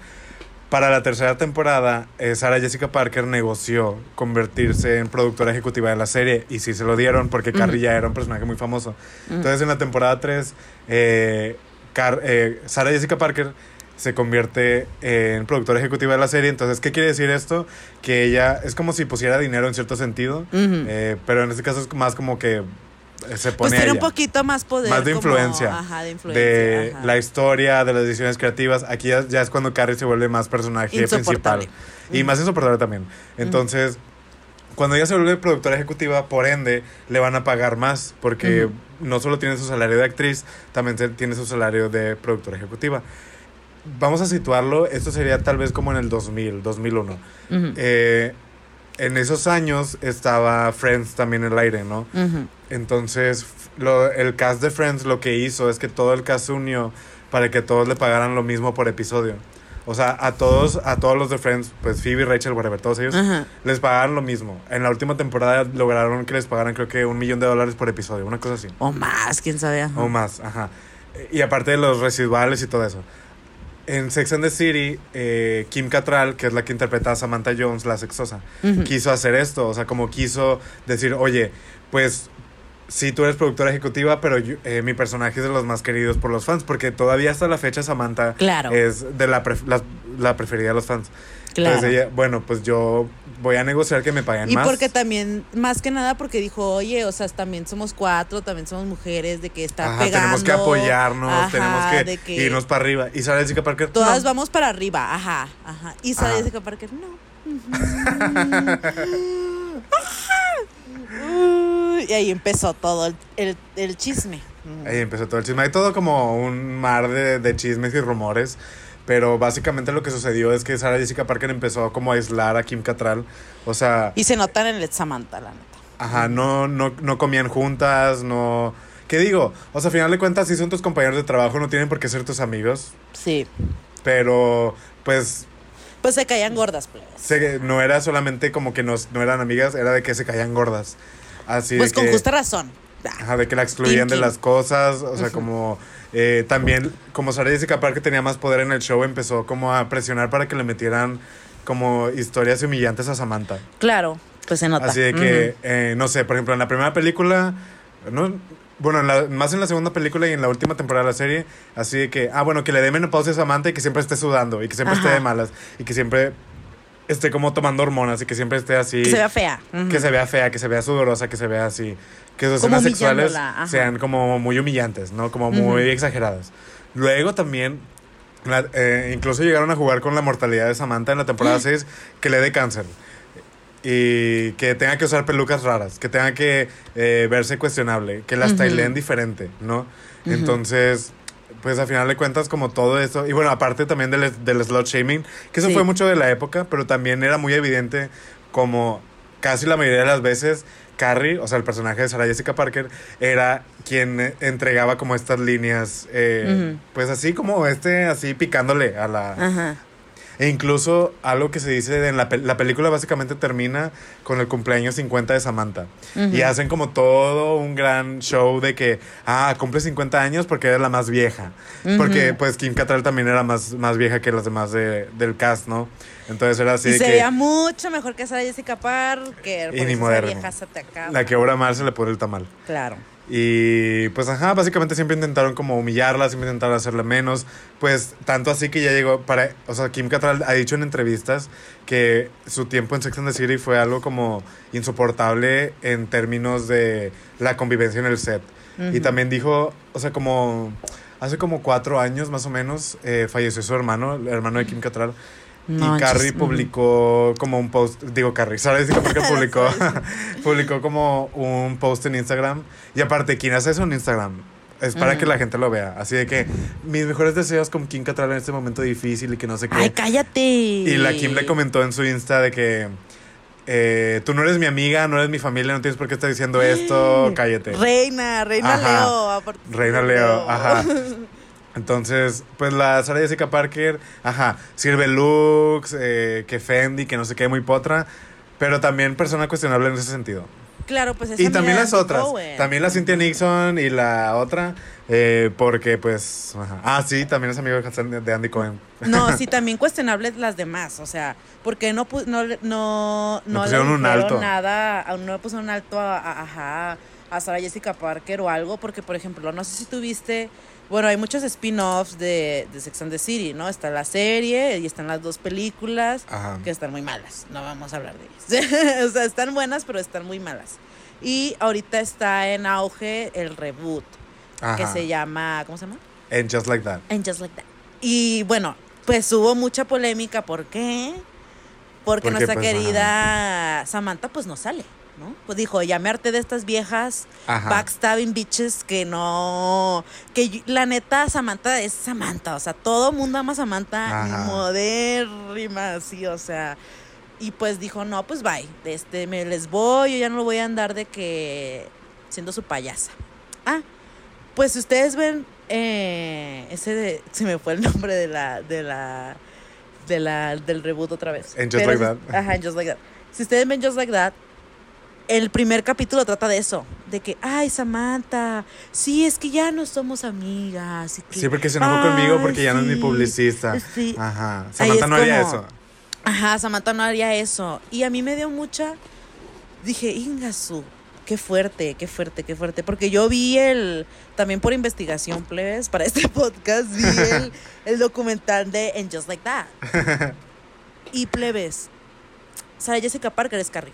Para la tercera temporada, eh, Sarah Jessica Parker negoció convertirse en productora ejecutiva de la serie y sí se lo dieron porque Carrie ya era un personaje muy famoso. Entonces, en la temporada 3, eh, eh, Sarah Jessica Parker se convierte en productora ejecutiva de la serie. Entonces, ¿qué quiere decir esto? Que ella es como si pusiera dinero en cierto sentido, eh, pero en este caso es más como que eh, se pone pues tiene un poquito más poder. más de como- influencia, ajá, de influencia. de ajá. la historia, de las decisiones creativas. Aquí ya, ya es cuando Carrie se vuelve más personaje principal. Y más insoportable también. Entonces, cuando ella se vuelve productora ejecutiva, por ende, le van a pagar más. Porque no solo tiene su salario de actriz, también tiene su salario de productora ejecutiva. Vamos a situarlo, esto sería tal vez como en el 2000, 2001. Ujú, Eh, en esos años estaba Friends también en el aire, ¿no? ujú. Entonces, f- lo- el cast de Friends lo que hizo es que todo el cast se unió para que todos le pagaran lo mismo por episodio. O sea, a todos, a todos los de Friends, pues Phoebe, Rachel, whatever, todos ellos, Ajá. les pagaron lo mismo. En la última temporada lograron que les pagaran creo que un millón de dólares por episodio, una cosa así. O más, quién sabe. ajá. O más, ajá. Y aparte de los residuales y todo eso. En Sex and the City, eh, Kim Cattrall, que es la que interpreta a Samantha Jones, la sexosa, quiso hacer esto. O sea, como quiso decir, oye, pues sí, tú eres productora ejecutiva, pero yo- eh, mi personaje es de los más queridos por los fans, porque todavía hasta la fecha Samantha Claro. es de la, pref- la, la preferida de los fans. Claro. Entonces ella, bueno, pues yo voy a negociar que me paguen Y más. porque también, más que nada, porque dijo, oye, o sea, también somos cuatro, también somos mujeres, de que está Ajá, pegando. tenemos que apoyarnos, Ajá, tenemos que, irnos para arriba. Y Sarah Jessica Parker, Todas no. vamos para arriba, ajá, ajá. Y Sarah. Jessica Parker, no. Y ahí empezó todo el, el, el chisme. Ahí empezó todo el chisme. Hay todo como un mar de, de chismes y rumores. Pero básicamente lo que sucedió es que Sarah Jessica Parker empezó como a aislar a Kim Cattrall. O sea, Y se notan en el Samantha, la neta. ajá, no, no, no comían juntas, no... ¿Qué digo? O sea, a final de cuentas, si son tus compañeros de trabajo, no tienen por qué ser tus amigos. Sí. Pero, pues, Pues se caían gordas, se- no era solamente como que nos, no eran amigas, era de que se caían gordas. Así Pues de con que, justa razón. Ajá, de que la excluían de las cosas, o sea, como eh, también, como Sarah Jessica Parker tenía más poder en el show, empezó como a presionar para que le metieran como historias humillantes a Samantha. Claro, pues se nota. Así de que, eh, no sé, por ejemplo, en la primera película, no, bueno, en la- más en la segunda película y en la última temporada de la serie, así de que, ah, bueno, que le dé menopausia a Samantha y que siempre esté sudando y que siempre esté de malas y que siempre esté como tomando hormonas y que siempre esté así. Que se vea fea. Que se vea fea, que se vea sudorosa, que se vea así. Que sus Como escenas sexuales ajá. sean como muy humillantes, ¿no? Como muy Ujú. exageradas. Luego también, la- eh, incluso llegaron a jugar con la mortalidad de Samantha en la temporada 6, que le dé cáncer. Y que tenga que usar pelucas raras, que tenga que eh, verse cuestionable, que la Ujú. styleen diferente, ¿no? Entonces, pues a final de cuentas, como todo eso, y bueno, aparte también del, del slot shaming, que eso Sí. fue mucho de la época, pero también era muy evidente como casi la mayoría de las veces Carrie, o sea, el personaje de Sarah Jessica Parker, era quien eh, entregaba como estas líneas, eh, pues así como este, así picándole a la... Ajá. E incluso algo que se dice en la, pel- la película básicamente termina con el cumpleaños 50 de Samantha. Y hacen como todo un gran show de que, ah, cumple 50 años porque era la más vieja. Porque pues Kim Cattrall también era más, más vieja que las demás de- del cast, ¿no? Entonces era así y de se que veía mucho mejor que Sarah Jessica Parker. Y por ni moderno. vieja se te acaba. la que obra mal se le pone el tamal. Claro. Y pues ajá, básicamente siempre intentaron como humillarla, siempre intentaron hacerla menos. Pues tanto así que ya llegó para... O sea, Kim Cattrall ha dicho en entrevistas que su tiempo en Sex and the City fue algo como insoportable en términos de la convivencia en el set. Y Ujú. también dijo, o sea, como... Hace como cuatro años más o menos eh, falleció su hermano, el hermano de Kim Cattrall. No, y Carrie publicó como un post, digo Carrie, Sarah Jessica Parker publicó, publicó como un post en Instagram. Y aparte, ¿quién hace eso en Instagram? Es para que la gente lo vea. Así de que mis mejores deseos con Kim Cattrall en este momento difícil y que no sé qué. Ay, cállate. y la Kim le comentó en su Insta de que eh, tú no eres mi amiga, no eres mi familia, no tienes por qué estar diciendo esto, cállate. Reina, reina Ajá. Leo. Reina Leo, ajá. Entonces, pues la Sarah Jessica Parker, ajá, sirve looks, eh, que Fendi, que no sé qué, muy potra, pero también persona cuestionable en ese sentido. Claro, pues esa Y también las otras, Cohen. también la Cynthia Nixon y la otra, eh, porque pues, ajá. ah, sí, también es amigo de Andy Cohen. No, sí, también cuestionables las demás, o sea, porque no no le- no no, le pusieron un dijeron alto. nada, no le pusieron un alto a, a- ajá, a Sarah Jessica Parker o algo, porque por ejemplo, no sé si tuviste, bueno, hay muchos spin-offs de, de Sex and the City, ¿no? Está la serie y están las dos películas Ajá. que están muy malas, no vamos a hablar de ellas. o sea, están buenas, pero están muy malas. Y ahorita está en auge el reboot, que Ajá. se llama, ¿cómo se llama? And Just Like That. And Just Like That. Y bueno, pues hubo mucha polémica. ¿Por qué? Porque, Porque, nuestra pues, querida Samantha pues no sale, ¿no? Pues dijo, harté de estas viejas Ajá. backstabbing bitches que no... Que yo- la neta Samantha es Samantha, o sea, todo mundo ama a Samantha Ajá. modérrima, así, o sea... Y pues dijo, no, pues bye, este, me les voy, yo ya no lo voy a andar de que siendo su payasa. Ah, pues ustedes ven eh, ese de, se me fue el nombre de la de la de la del reboot otra vez. En Just Pero Like That. Ajá, en Just Like That. Si ustedes ven Just Like That, el primer capítulo trata de eso, de que, ay, Samantha, sí, es que ya no somos amigas. que, Sí, porque se enojó conmigo "Ay, porque ya no es mi publicista. Sí. Ajá. Samantha no haría eso. Ajá, Samantha no haría eso. Y a mí me dio mucha. Dije, Ingasu, qué fuerte, qué fuerte, qué fuerte. Porque yo vi el. También por investigación, plebes, para este podcast, vi el, el documental de And Just Like That. Y plebes. Sarah Jessica Parker es Carrie.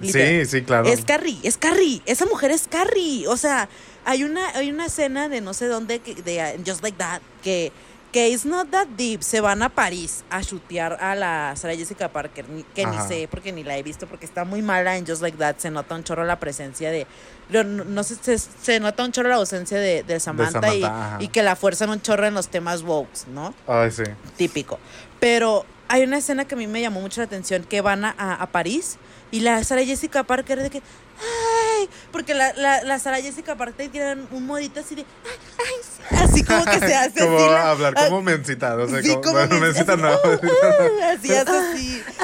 Sí, Literal. sí, claro. Es Carrie, es Carrie. Esa mujer es Carrie. O sea, hay una, hay una escena de no sé dónde, que- de uh, Just Like That, que, que it's not that deep. Se van a París a chutear a la Sarah Jessica Parker, ni- que Ajá. ni sé porque ni la he visto, porque está muy mala en Just Like That. Se nota un chorro la presencia de. No, no- sé, se, se nota un chorro la ausencia de, de Samantha, ajá. y, que la fuerzan un chorro en los temas woke, ¿no? Ay, sí. típico. Pero hay una escena que a mí me llamó mucho la atención, que van a, a- a París y la Sara Jessica Parker de que, ay, porque la, la, la Sara Jessica Parker tiene un modito así de, ay, ay, sí", así como que se hace Como así. la- hablar ah, como mencita, o sea, sí, como, como bueno, mencita, mencita no. así hace así.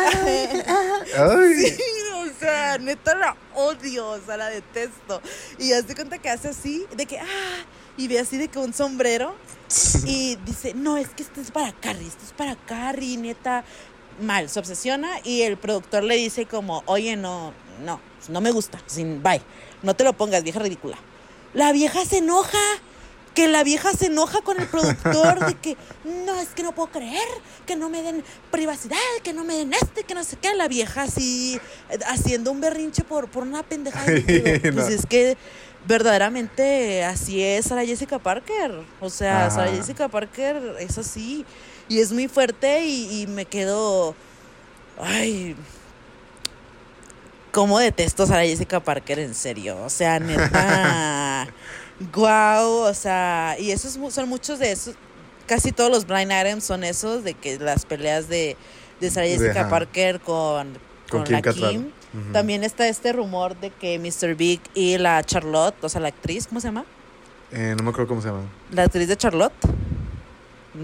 Ay. Sí, o sea, neta la odio, o sea, la detesto. Y hace cuenta que hace así, de que, ah, y ve así de que un sombrero y dice, no, es que esto es para Carrie, esto es para Carrie, neta. Mal, se obsesiona y el productor le dice como, oye, no, no, no me gusta, sin, bye, no te lo pongas, vieja ridícula. La vieja se enoja, que la vieja se enoja con el productor de que, no, es que no puedo creer, que no me den privacidad, que no me den este, que no sé qué. La vieja así, haciendo un berrinche por, por una pendejada. Pues no. es que verdaderamente así es Sara Jessica Parker. O sea, Ajá. Sara Jessica Parker es así. Y es muy fuerte y, y me quedo. Ay. ¿Cómo detesto a Sara Jessica Parker en serio? O sea, neta. Guau, o sea, y esos son muchos de esos. Casi todos los blind items son esos, de que las peleas de, de Sarah Jessica. Parker con, Con con Kim la. Kim. También está este rumor de que Mr. Big y la Charlotte, o sea, la actriz, ¿cómo se llama? Eh, no me acuerdo cómo se llama. La actriz de Charlotte.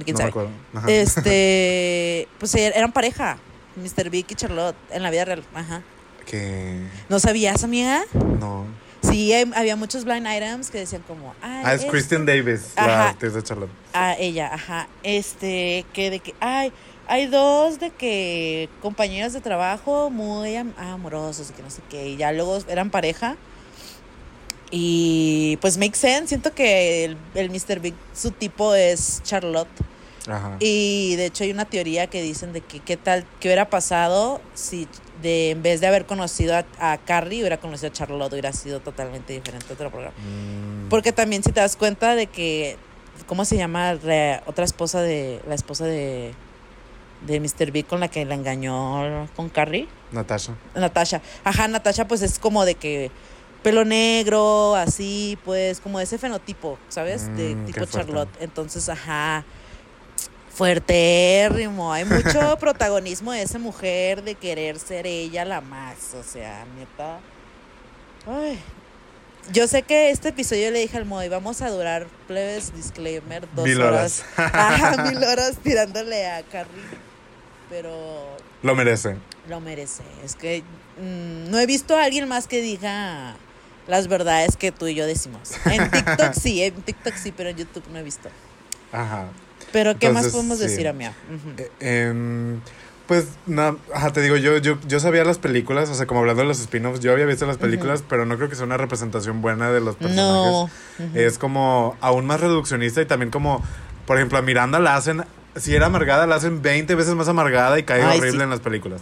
¿Quién no me acuerdo. Este, pues er- eran pareja, Mr. Big y Charlotte, en la vida real. Ajá. Que. ¿No sabías, amiga? No. Sí, hay- había muchos blind items que decían como, "Ay, Ah, es este- Christian Davis, Ajá. la actriz de Charlotte. a ella, ajá, este, que de que, ay, hay dos de que compañeros de trabajo muy am- amorosos y que no sé qué, y ya luego eran pareja. Y pues make sense, siento que el, el Mr. Big, su tipo es Charlotte. Ajá. Y de hecho hay una teoría que dicen de que qué tal, qué hubiera pasado si de en vez de haber conocido a, a Carrie, hubiera conocido a Charlotte, hubiera sido totalmente diferente otro programa. Mm, Porque también si te das cuenta de que, ¿cómo se llama la otra esposa de, la esposa de, de Mr. Big con la que la engañó con Carrie? Natasha. Natasha. Ajá, Natasha pues es como de que pelo negro, así, pues como ese fenotipo, ¿sabes? De Mm, tipo. Charlotte. Entonces, ajá, fuertérrimo. Hay mucho protagonismo de esa mujer de querer ser ella la más. O sea, neta. Ay. Yo sé que este episodio le dije al Moy, vamos a durar, plebes, disclaimer, dos Mil horas. horas. Ajá, mil horas tirándole a Carrie. Pero Lo merece. lo merece. Es que mm, no he visto a alguien más que diga las verdades que tú y yo decimos. En TikTok sí, en TikTok sí, pero en YouTube no he visto. Ajá. Pero ¿qué más podemos sí. decir, Amia? Ujú. Eh, em, pues, no, ajá, te digo, yo, yo, yo sabía las películas, o sea, como hablando de los spin-offs, yo había visto las películas, pero no creo que sea una representación buena de los personajes. No. Es como aún más reduccionista y también como, por ejemplo, a Miranda la hacen, si era amargada, la hacen 20 veces más amargada y cae Ay, horrible sí. en las películas.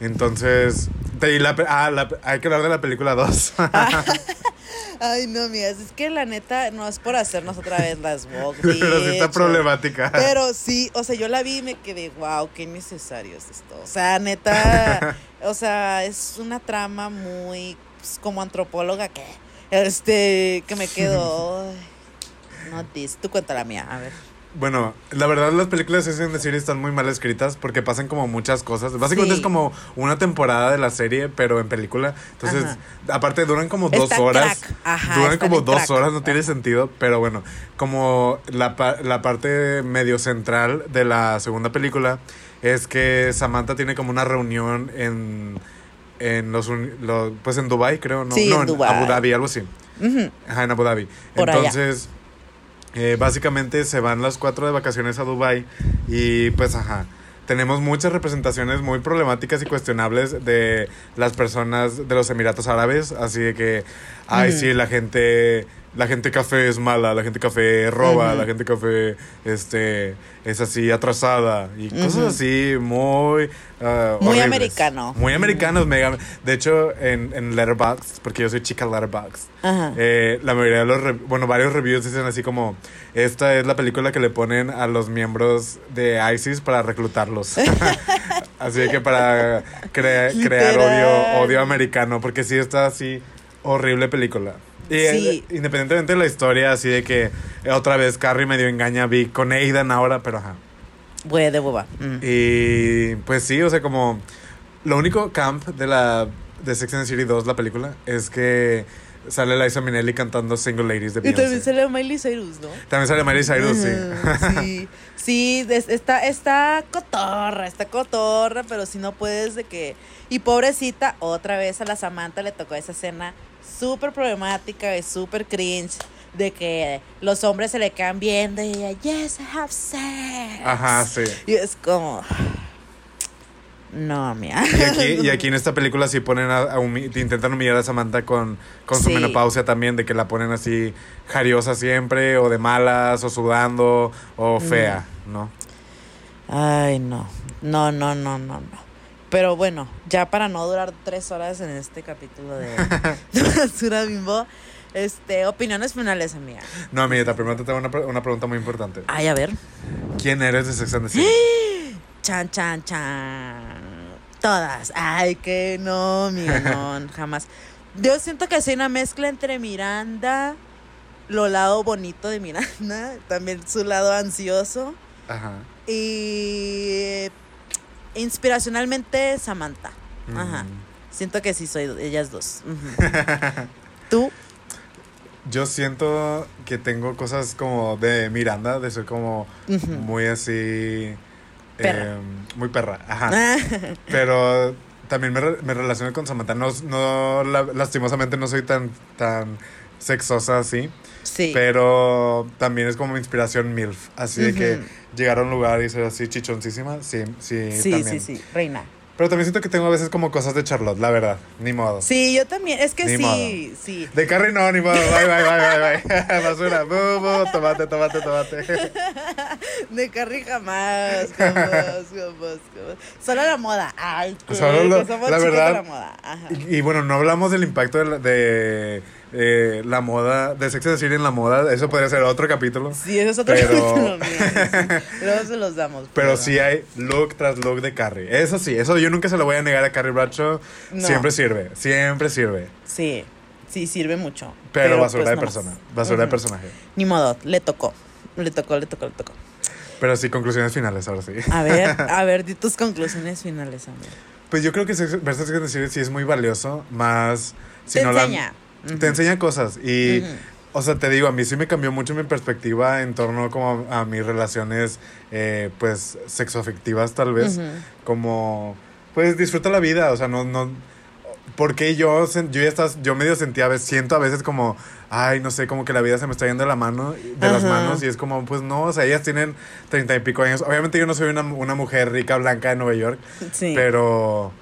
Entonces, te- la ah, la- hay que hablar de la película 2. Ay, no, amigas, es que la neta no es por hacernos otra vez las woke, pero sí está problemática. Pero sí, o sea, yo la vi y me quedé, wow, qué necesario es esto. O sea, neta, o sea, es una trama muy, pues, como antropóloga que, este, que me quedo, ay, no this, tú cuenta la mía, a ver. Bueno, la verdad las películas de the City están muy mal escritas porque pasan como muchas cosas. Básicamente Sí. es como una temporada de la serie, pero en película. Entonces, Ajá. aparte duran como dos horas. Ajá, duran como dos crack. horas, no tiene sentido. Pero bueno, como la, la parte medio central de la segunda película es que Samantha tiene como una reunión en... En los, uni- lo- pues en Dubai creo, ¿no? Sí, no, en. Abu Dhabi, algo así. Ajá, en Abu Dhabi. Por allá. Eh, básicamente se van las cuatro de vacaciones a Dubai y pues ajá. Tenemos muchas representaciones muy problemáticas y cuestionables de las personas de los Emiratos Árabes, así de que, ay, Ujú. sí, la gente la gente café es mala, la gente café roba, la gente café este, es así atrasada y cosas así muy... ah, Muy horribles. americano. Muy americanos, mega. De hecho, en, en Letterboxd, porque yo soy chica Letterboxd, eh, la mayoría de los, bueno, varios reviews dicen así como, esta es la película que le ponen a los miembros de ISIS para reclutarlos. así que para crea- crear odio, odio americano, porque sí está así horrible película. Y Sí. eh, independientemente de la historia, así de que eh, otra vez Carrie medio engaña a Vic con Aidan ahora, pero ajá. Güey, de boba. Mm. Y pues sí, o sea, como lo único camp de la de Sex and the City 2, la película, es que sale Liza Minnelli cantando Single Ladies de Y Beyoncé. también sale Miley Cyrus, ¿no? También sale Miley Cyrus, sí. Sí. Sí, es- está, está cotorra, está cotorra, pero si no puedes de que... Y pobrecita, otra vez a la Samantha le tocó esa escena súper problemática y súper cringe de que los hombres se le quedan viendo y ella, yes, I have sex. Ajá, sí. Y es como... No, mía. Y aquí, y aquí en esta película sí ponen a, a humi- intentan humillar a Samantha con, con su Sí. menopausia también, de que la ponen así jariosa siempre, o de malas, o sudando, o fea, ¿no? Ay, no. No, no, no, no, no. Pero bueno, ya para no durar tres horas en este capítulo de, de Basura Bimbo, este, opiniones finales, amiga. No, amiguita, primero te tengo una, una pregunta muy importante. Ay, a ver. ¿Quién eres de Sex and the City? Chan, chan, chan. Todas. Ay, que no, amiga, no, jamás. Yo siento que soy una mezcla entre Miranda, lo lado bonito de Miranda, también su lado ansioso. Ajá. Y inspiracionalmente Samantha. Ajá. Mm. Siento que sí soy ellas dos. ¿Tú? Yo siento que tengo cosas como de Miranda, de ser como muy así. Perra. eh, muy perra, ajá. Pero también me, re- me relaciono con Samantha. No, no la- lastimosamente no soy tan, tan sexosa así. sí. Pero también es como mi inspiración MILF. Así de que llegar a un lugar y ser así chichoncísima, sí, sí, sí, también. sí, sí, reina. Pero también siento que tengo a veces como cosas de Charlotte, la verdad. Ni modo. Sí, yo también. Es que Ni sí, sí. De Carrie no, ni modo. Bye, bye, bye, bye, bye. Basura. Bu, bu, tomate, tomate, tomate. De Carrie jamás, jamás, jamás, jamás. Solo la moda. Ay, Solo lo- que somos la chicas de verdad- la moda. Ajá. Y, y bueno, no hablamos del impacto de la, de, eh, la moda, de Sex and the City en la moda. Eso podría ser otro capítulo. Sí, eso es otro Pero- capítulo mío. sí. Luego se los damos. Pero sí hay look tras look de Carrie. Eso sí, eso yo nunca se lo voy a negar a Carrie Bradshaw. No. Siempre sirve, siempre sirve. Sí, sí, sirve mucho. Pero, basura pues, de no más. persona. Basura de personaje. Ni modo, le tocó. Le tocó, le tocó, le tocó. Pero sí, conclusiones finales, ahora sí. A ver, a ver, di tus conclusiones finales. Pues yo creo que Sex- ver Sex and the City sí es muy valioso. Más si Te no la- te enseña cosas. Y, o sea, te digo, a mí sí me cambió mucho mi perspectiva en torno como a, a mis relaciones, eh, pues, sexoafectivas tal vez. Como, pues, disfruta la vida. O sea, no, no... Porque yo, yo ya estás, yo medio sentía, a veces, siento a veces como, ay, no sé, como que la vida se me está yendo de la mano, de las manos, y es como, pues no, o sea, ellas tienen treinta y pico años. Obviamente yo no soy una, una mujer rica, blanca de Nueva York, Sí. pero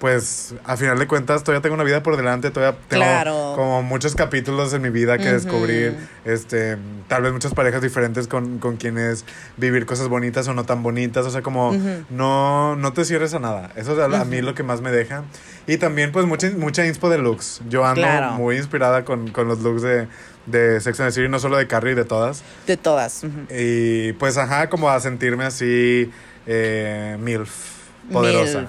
pues a final de cuentas todavía tengo una vida por delante, todavía tengo Claro. como muchos capítulos en mi vida que descubrir, este, tal vez muchas parejas diferentes con, con quienes vivir cosas bonitas o no tan bonitas, o sea, como no, no te cierres a nada, eso es a, a mí lo que más me deja. Y también pues mucha, mucha inspo de looks, yo ando Claro. muy inspirada con, con los looks de, de Sex and the City, no solo de Carrie, de todas. De todas. Y pues ajá, como a sentirme así, eh, MILF, poderosa.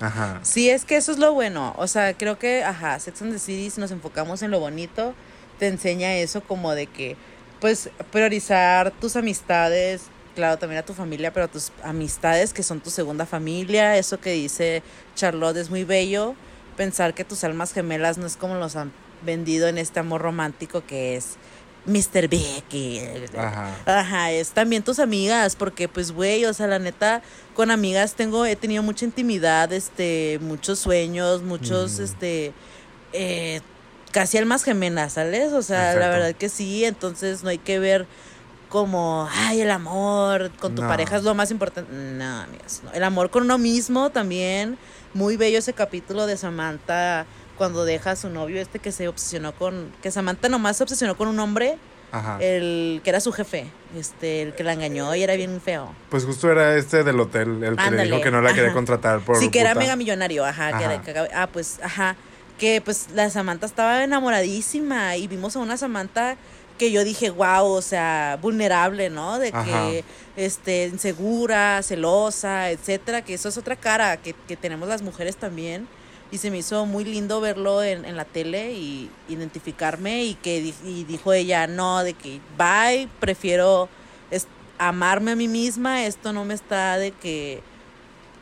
Ajá. Sí, es que eso es lo bueno. O sea, creo que, ajá, Sex and the City, si nos enfocamos en lo bonito, te enseña eso como de que, pues, priorizar tus amistades, claro, también a tu familia, pero a tus amistades que son tu segunda familia. Eso que dice Charlotte es muy bello. Pensar que tus almas gemelas no es como los han vendido en este amor romántico que es Mr. Big y Ajá. Ajá, es también tus amigas, porque pues, güey, o sea, la neta, con amigas tengo, he tenido mucha intimidad, este, muchos sueños, muchos, Ujú. este, eh, casi almas gemelas, ¿sales? O sea, la verdad que sí, entonces no hay que ver como, ay, el amor con tu No. pareja es lo más importante. No, amigas, no. El amor con uno mismo también, muy bello ese capítulo de Samantha cuando deja a su novio este que se obsesionó con, que Samantha nomás se obsesionó con un hombre, Ajá. el que era su jefe, este, el que la engañó y era bien feo. Pues justo era este del hotel, el que le Ándale, dijo que no la quería contratar por sí, que era mega millonario, ajá, que era- que ah, pues, ajá, que pues la Samantha estaba enamoradísima y vimos a una Samantha que yo dije, wow, o sea, vulnerable, ¿no? De que, este, insegura, celosa, etcétera, que eso es otra cara que, que tenemos las mujeres también. Y se me hizo muy lindo verlo en, en la tele y identificarme y que y dijo ella, no, de que bye, prefiero amarme a mí misma, esto no me está de que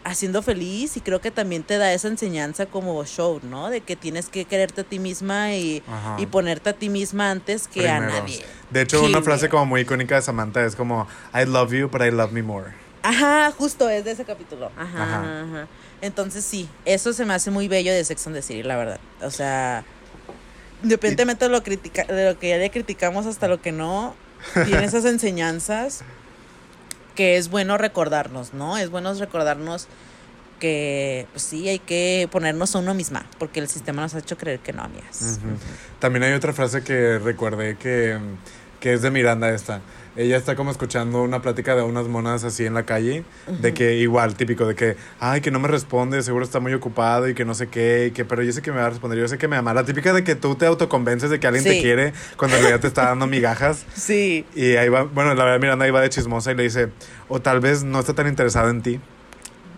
haciendo feliz y creo que también te da esa enseñanza como show, ¿no? De que tienes que quererte a ti misma y, y ponerte a ti misma antes que a nadie. De hecho, una frase como muy icónica de Samantha es como I love you, but I love me more. Ajá, justo es de ese capítulo. Ajá. ajá, ajá. Entonces sí, eso se me hace muy bello de Sex and the la verdad. O sea, independientemente de lo, critica de lo que ya le criticamos hasta lo que no, tiene esas enseñanzas que es bueno recordarnos, ¿no? Es bueno recordarnos que, pues sí, hay que ponernos a uno misma, porque el sistema nos ha hecho creer que no, amigas. También hay otra frase que recordé que, que es de Miranda esta. Ella está como escuchando una plática de unas monas así en la calle, de que igual, típico, de que, ay, que no me responde, seguro está muy ocupado y que no sé qué, y que, pero yo sé que me va a responder, yo sé que me ama. La típica de que tú te autoconvences de que alguien te Sí. quiere cuando en realidad te está dando migajas. Sí. Y ahí va, bueno, la verdad Miranda ahí va de chismosa y le dice, o tal vez no está tan interesado en ti.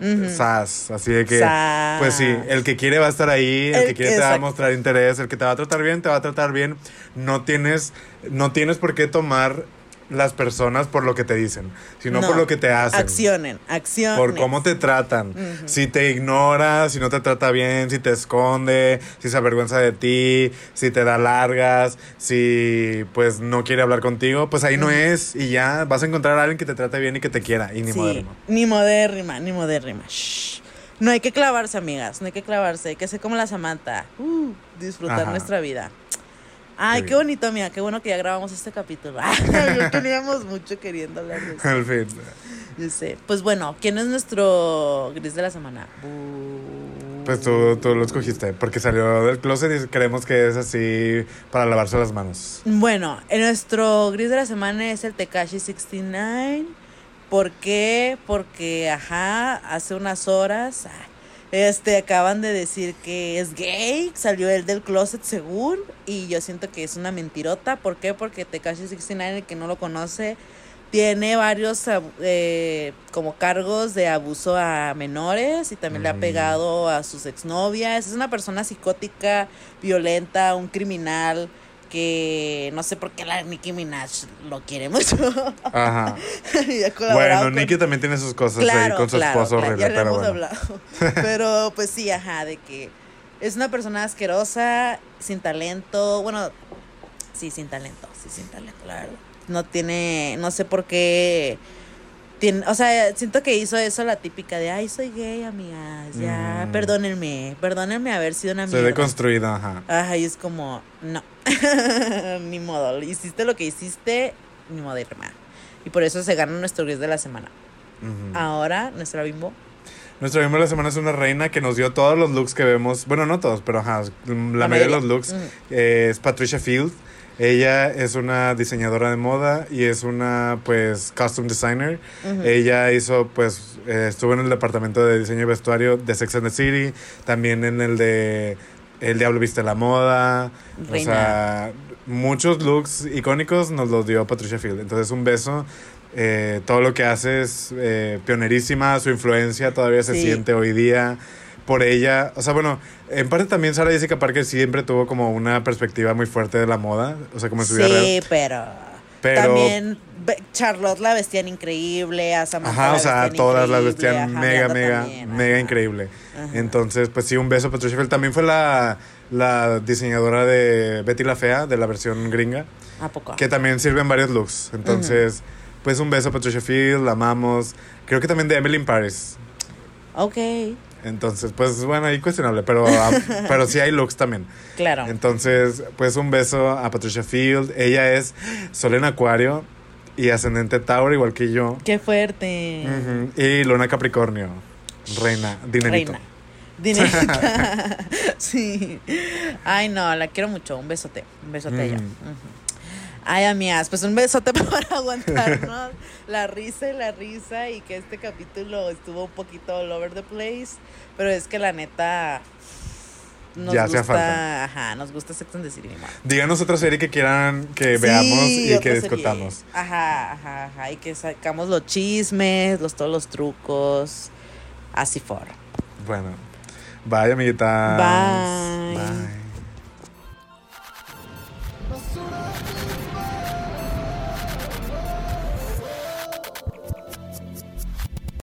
Ujú. Sas, así de que, Sas. pues sí, el que quiere va a estar ahí, el, El que quiere que- te va a mostrar interés, el que te va a tratar bien, te va a tratar bien. No tienes, no tienes por qué tomar las personas por lo que te dicen, sino No. por lo que te hacen. Accionen, accionen. Por cómo te tratan. Si te ignora, si no te trata bien, si te esconde, si se avergüenza de ti, si te da largas, si pues no quiere hablar contigo, pues ahí no es y ya vas a encontrar a alguien que te trate bien y que te quiera y ni Sí, moderno. Ni modérrima, ni modérrima. Shh. No hay que clavarse, amigas. No hay que clavarse. Hay que ser como la Samantha. Uh, disfrutar Ajá. nuestra vida. Ay, Qué qué, bonito, amiga. Qué bueno que ya grabamos este capítulo. Ya teníamos mucho queriendo hablar de eso. Al fin. Yo sé. Pues bueno, ¿quién es nuestro gris de la semana? Pues tú, tú lo escogiste, porque salió del closet y creemos que es así para lavarse las manos. Bueno, en nuestro gris de la semana es el Tekashi 69. ¿Por qué? Porque, ajá, hace unas horas, ah, este, acaban de decir que es gay, salió él del closet según, y yo siento que es una mentirota. ¿Por qué? Porque Tekashi 69, el que no lo conoce, tiene varios eh, como cargos de abuso a menores y también le ha Mm. pegado a sus exnovias. Es una persona psicótica, violenta, un criminal que no sé por qué la Nicki Minaj lo quiere mucho. Ajá. Bueno, con- Nicky también tiene sus cosas ahí claro, con su claro, esposo claro, ya pero hemos bueno. hablado. Pero pues sí, ajá, de que es una persona asquerosa, sin talento, bueno, sí, sin talento, sí, sin talento, la verdad. No tiene, no sé por qué, tiene, o sea, siento que hizo eso la típica de, ay, soy gay, amigas, ya, Mm. perdónenme, perdónenme haber sido una Se mierda. ve construido, ajá. Ajá, y es como, no, ni modo, hiciste lo que hiciste, ni modo, hermana. Y por eso se gana nuestro gris de la semana. Ujú. Ahora, nuestra bimbo. Nuestra misma la semana es una reina que nos dio todos los looks que vemos. Bueno, no todos, pero ajá, la, mayoría de los looks. Ujú. eh, es Patricia Field. Ella es una diseñadora de moda y es una, pues, costume designer. Ella hizo, pues, eh, estuvo en el departamento de diseño y vestuario de Sex and the City, también en el de El Diablo Viste la Moda. O Reina. sea, muchos looks icónicos nos los dio Patricia Field. Entonces, un beso. Eh, todo lo que hace es eh, pionerísima, su influencia todavía se Sí. siente hoy día por ella. O sea, bueno, en parte también Sarah Jessica Parker siempre tuvo como una perspectiva muy fuerte de la moda, o sea, como en su vida real. Sí, pero, Pero- también Charlotte la vestían increíble, a Samantha Ajá, la o sea, todas las vestían ajá, mega, mega, también, mega ajá. increíble. Ajá. Entonces, pues sí, un beso a Patricia Field. También fue la, la diseñadora de Betty la Fea, de la versión gringa, ¿A poco? que también sirve en varios looks. Entonces, pues un beso a Patricia Field, la amamos. Creo que también de Emily in Paris. Ok, Entonces, pues bueno, ahí cuestionable, pero, ah, pero sí hay looks también. claro. Entonces, pues un beso a Patricia Field. Ella es Sol en Acuario y ascendente Tauro, igual que yo. Qué fuerte. Y Luna Capricornio. Reina, dinerito. Reina. Dinerita. sí. Ay, no, la quiero mucho. Un besote. Un besote a ella. Ay, amigas, pues un besote para aguantarnos la risa y la risa y que este capítulo estuvo un poquito all over the place, pero es que la neta nos Ya gusta, falta. ajá, nos gusta Sex and the City. Díganos otra serie que quieran que Sí, veamos y que serie. discutamos. Ajá, ajá, ajá, y que sacamos los chismes, los todos los trucos, así for. Bueno, bye, amiguitas. Bye. Bye.